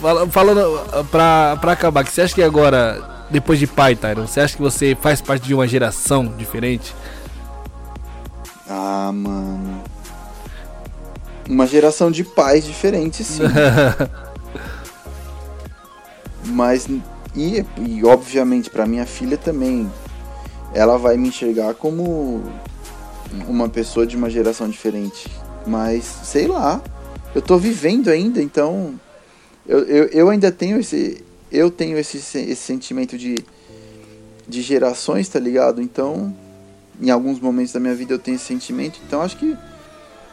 fala- Falando uh, pra, pra acabar, que você acha que agora, depois de pai, Tyron, você acha que você faz parte de uma geração diferente? Ah, mano. Uma geração de pais diferentes, sim. *laughs* Mas, e, e obviamente pra minha filha também, ela vai me enxergar como uma pessoa de uma geração diferente. Mas, sei lá, eu tô vivendo ainda, então eu, eu, eu ainda tenho esse. Eu tenho esse, se- esse sentimento de, de gerações, tá ligado? Então, em alguns momentos da minha vida eu tenho esse sentimento, então acho que.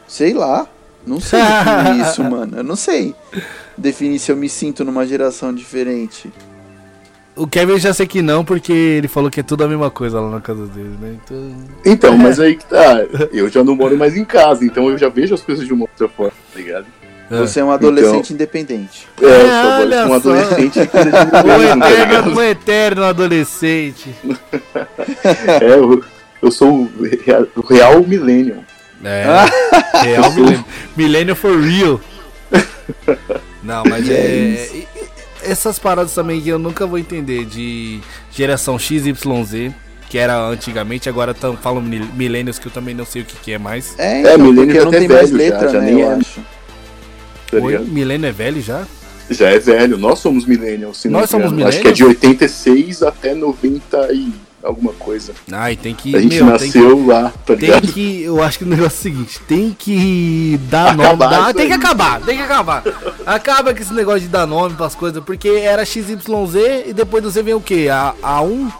Sei lá. Não sei *laughs* definir isso, mano. Eu não sei definir se eu me sinto numa geração diferente. O Kevin já sei que não, porque ele falou que é tudo a mesma coisa lá na casa dele, né? Então. Então, mas aí que tá. Eu já não moro mais em casa, então eu já vejo as coisas de uma outra forma, tá ligado? Você é um adolescente independente. É, eu Ah, sou olha um só. adolescente *laughs* O eterno, o eterno adolescente. É, eu, eu sou o real, o real millennium. É. Real Millennium. Millennium for real. *laughs* Não, mas é. Essas paradas também que eu nunca vou entender de geração XYZ, que era antigamente, agora tão, falam mil- millennials que eu também não sei o que, que é mais. É, É, então, milênio porque já não tem mais já, letra, já né? nem Eu é. acho. Tá Oi, ligado? milênio é velho já? Já é velho, nós somos millennials. se Nós somos Acho que é de 86 até 90 e alguma coisa. Ai, tem que. A gente meu, tem que- nasceu lá, tá Tem ligado? que. Eu acho que o negócio é o seguinte: tem que dar Acabar nome. dá- tem que acabar, tem que acabar. Acaba com esse negócio de dar nome pras coisas, porque era XYZ e depois do Z vem o quê? A, A1?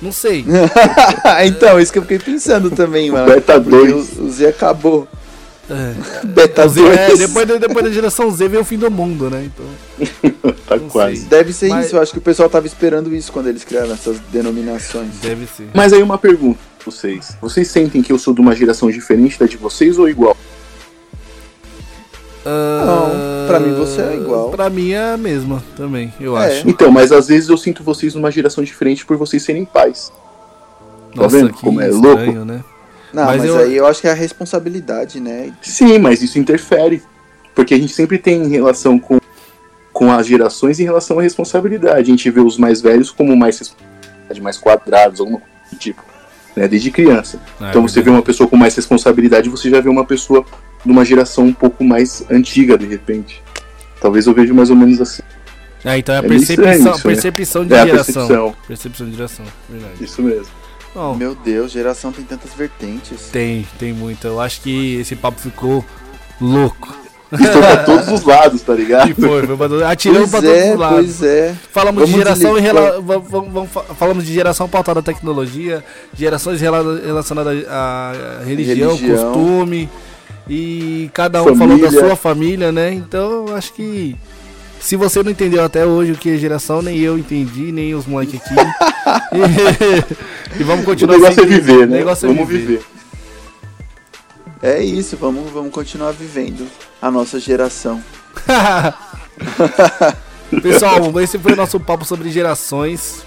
Não sei. *laughs* então, isso que eu fiquei pensando também, mano. Beta porque 2. O, o Z acabou. É. Beta Z, é, 2. depois, da- depois da geração Z vem o fim do mundo, né? Então, *laughs* tá quase. sei. Deve ser Mas- isso, eu acho que o pessoal tava esperando isso quando eles criaram essas denominações. deve ser. Mas aí uma pergunta pra vocês. Vocês sentem que eu sou de uma geração diferente da de vocês ou igual? Não, pra mim você é igual. Pra mim é a mesma também, eu É. acho. Então, mas às vezes eu sinto vocês numa geração diferente por vocês serem pais. Nossa, vendo que como é estranho, louco? né? Não, Mas mas, eu- aí eu acho que é a responsabilidade, né? Sim, mas isso interfere. Porque a gente sempre tem relação com, com as gerações em relação à responsabilidade. A gente vê os mais velhos como mais responsabilidade, mais quadrados, alguma coisa do tipo. Né, desde criança. É, então você vê uma pessoa com mais responsabilidade, você já vê uma pessoa de uma geração um pouco mais antiga, de repente. Talvez eu veja mais ou menos assim. Ah, então é a É percepção, isso, né? percepção de É a geração. percepção. Percepção de geração, verdade. Isso mesmo. Bom, Meu Deus, geração tem tantas vertentes. tem, tem muito. Eu acho que esse papo ficou louco. E foi pra *laughs* todos os lados, tá ligado? E foi, foi pra todo... Atiramos Pois pra todos é, os lados. pois é. Falamos de Vamos geração em desligar. rela... vamos- vamos- vamos fa- falamos de geração pautada à tecnologia, gerações rela- relacionadas à religião, Religião. costume. E cada um falou Família. da sua família, né? Então eu acho que se você não entendeu até hoje o que é geração, nem eu entendi, nem os moleques aqui. *laughs* e, *laughs* e vamos O continuar negócio é viver, O né? negócio é Vamos viver. viver. É isso, vamos, vamos continuar vivendo a nossa geração. *laughs* Pessoal, esse foi o nosso papo sobre gerações.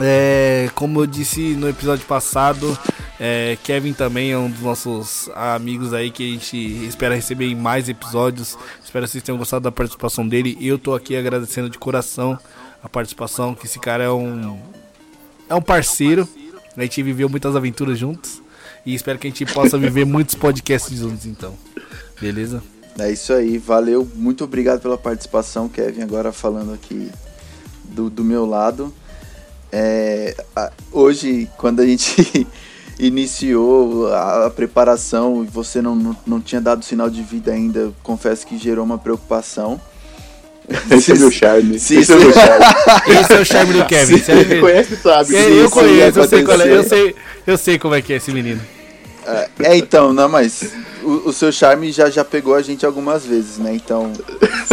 É, como eu disse no episódio passado, é, Kevin também é um dos nossos amigos aí que a gente espera receber em mais episódios. Espero que vocês tenham gostado da participação dele. Eu tô aqui agradecendo de coração a participação, que esse cara é um é um parceiro. A gente viveu muitas aventuras juntos e espero que a gente possa viver *laughs* muitos podcasts juntos então. Beleza? É isso aí, valeu, muito obrigado pela participação, Kevin. Agora falando aqui do, do meu lado. É, a- hoje, quando a gente *laughs* iniciou a, a preparação e você não, não, não tinha dado sinal de vida ainda, confesso que gerou uma preocupação. *laughs* Esse é meu charme. Sim, Esse é sim. meu charme. *laughs* Esse é o charme do Kevin. Me conhece sabe. Eu, eu conheço, eu sei, qual é, eu, sei, eu sei como é que é esse menino. É, então, não, mas o, o seu charme já, já pegou a gente algumas vezes, né? Então,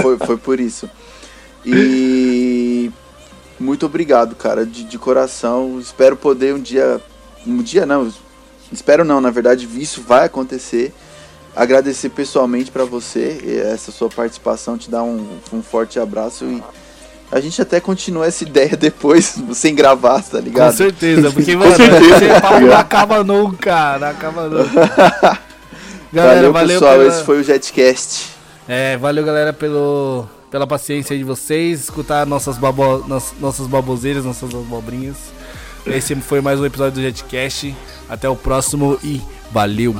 foi, foi por isso. E muito obrigado, cara, de, de coração. Espero poder um dia. Um dia não, espero não, na verdade, isso vai acontecer. Agradecer pessoalmente pra você e essa sua participação, te dar um, um forte abraço e a gente até continua essa *laughs* ideia depois, sem gravar, tá Com ligado? certeza, porque, *laughs* mano, certeza. esse papo não acaba nunca, não acaba nunca. *laughs* Galera, valeu, valeu, pessoal, pela... esse foi o Jetcast. É, valeu, galera, pelo, pela paciência de vocês, escutar nossas, babo... nos- nossas baboseiras, nossas abobrinhas. Esse foi mais um episódio do Jetcast. Até o próximo e valeu!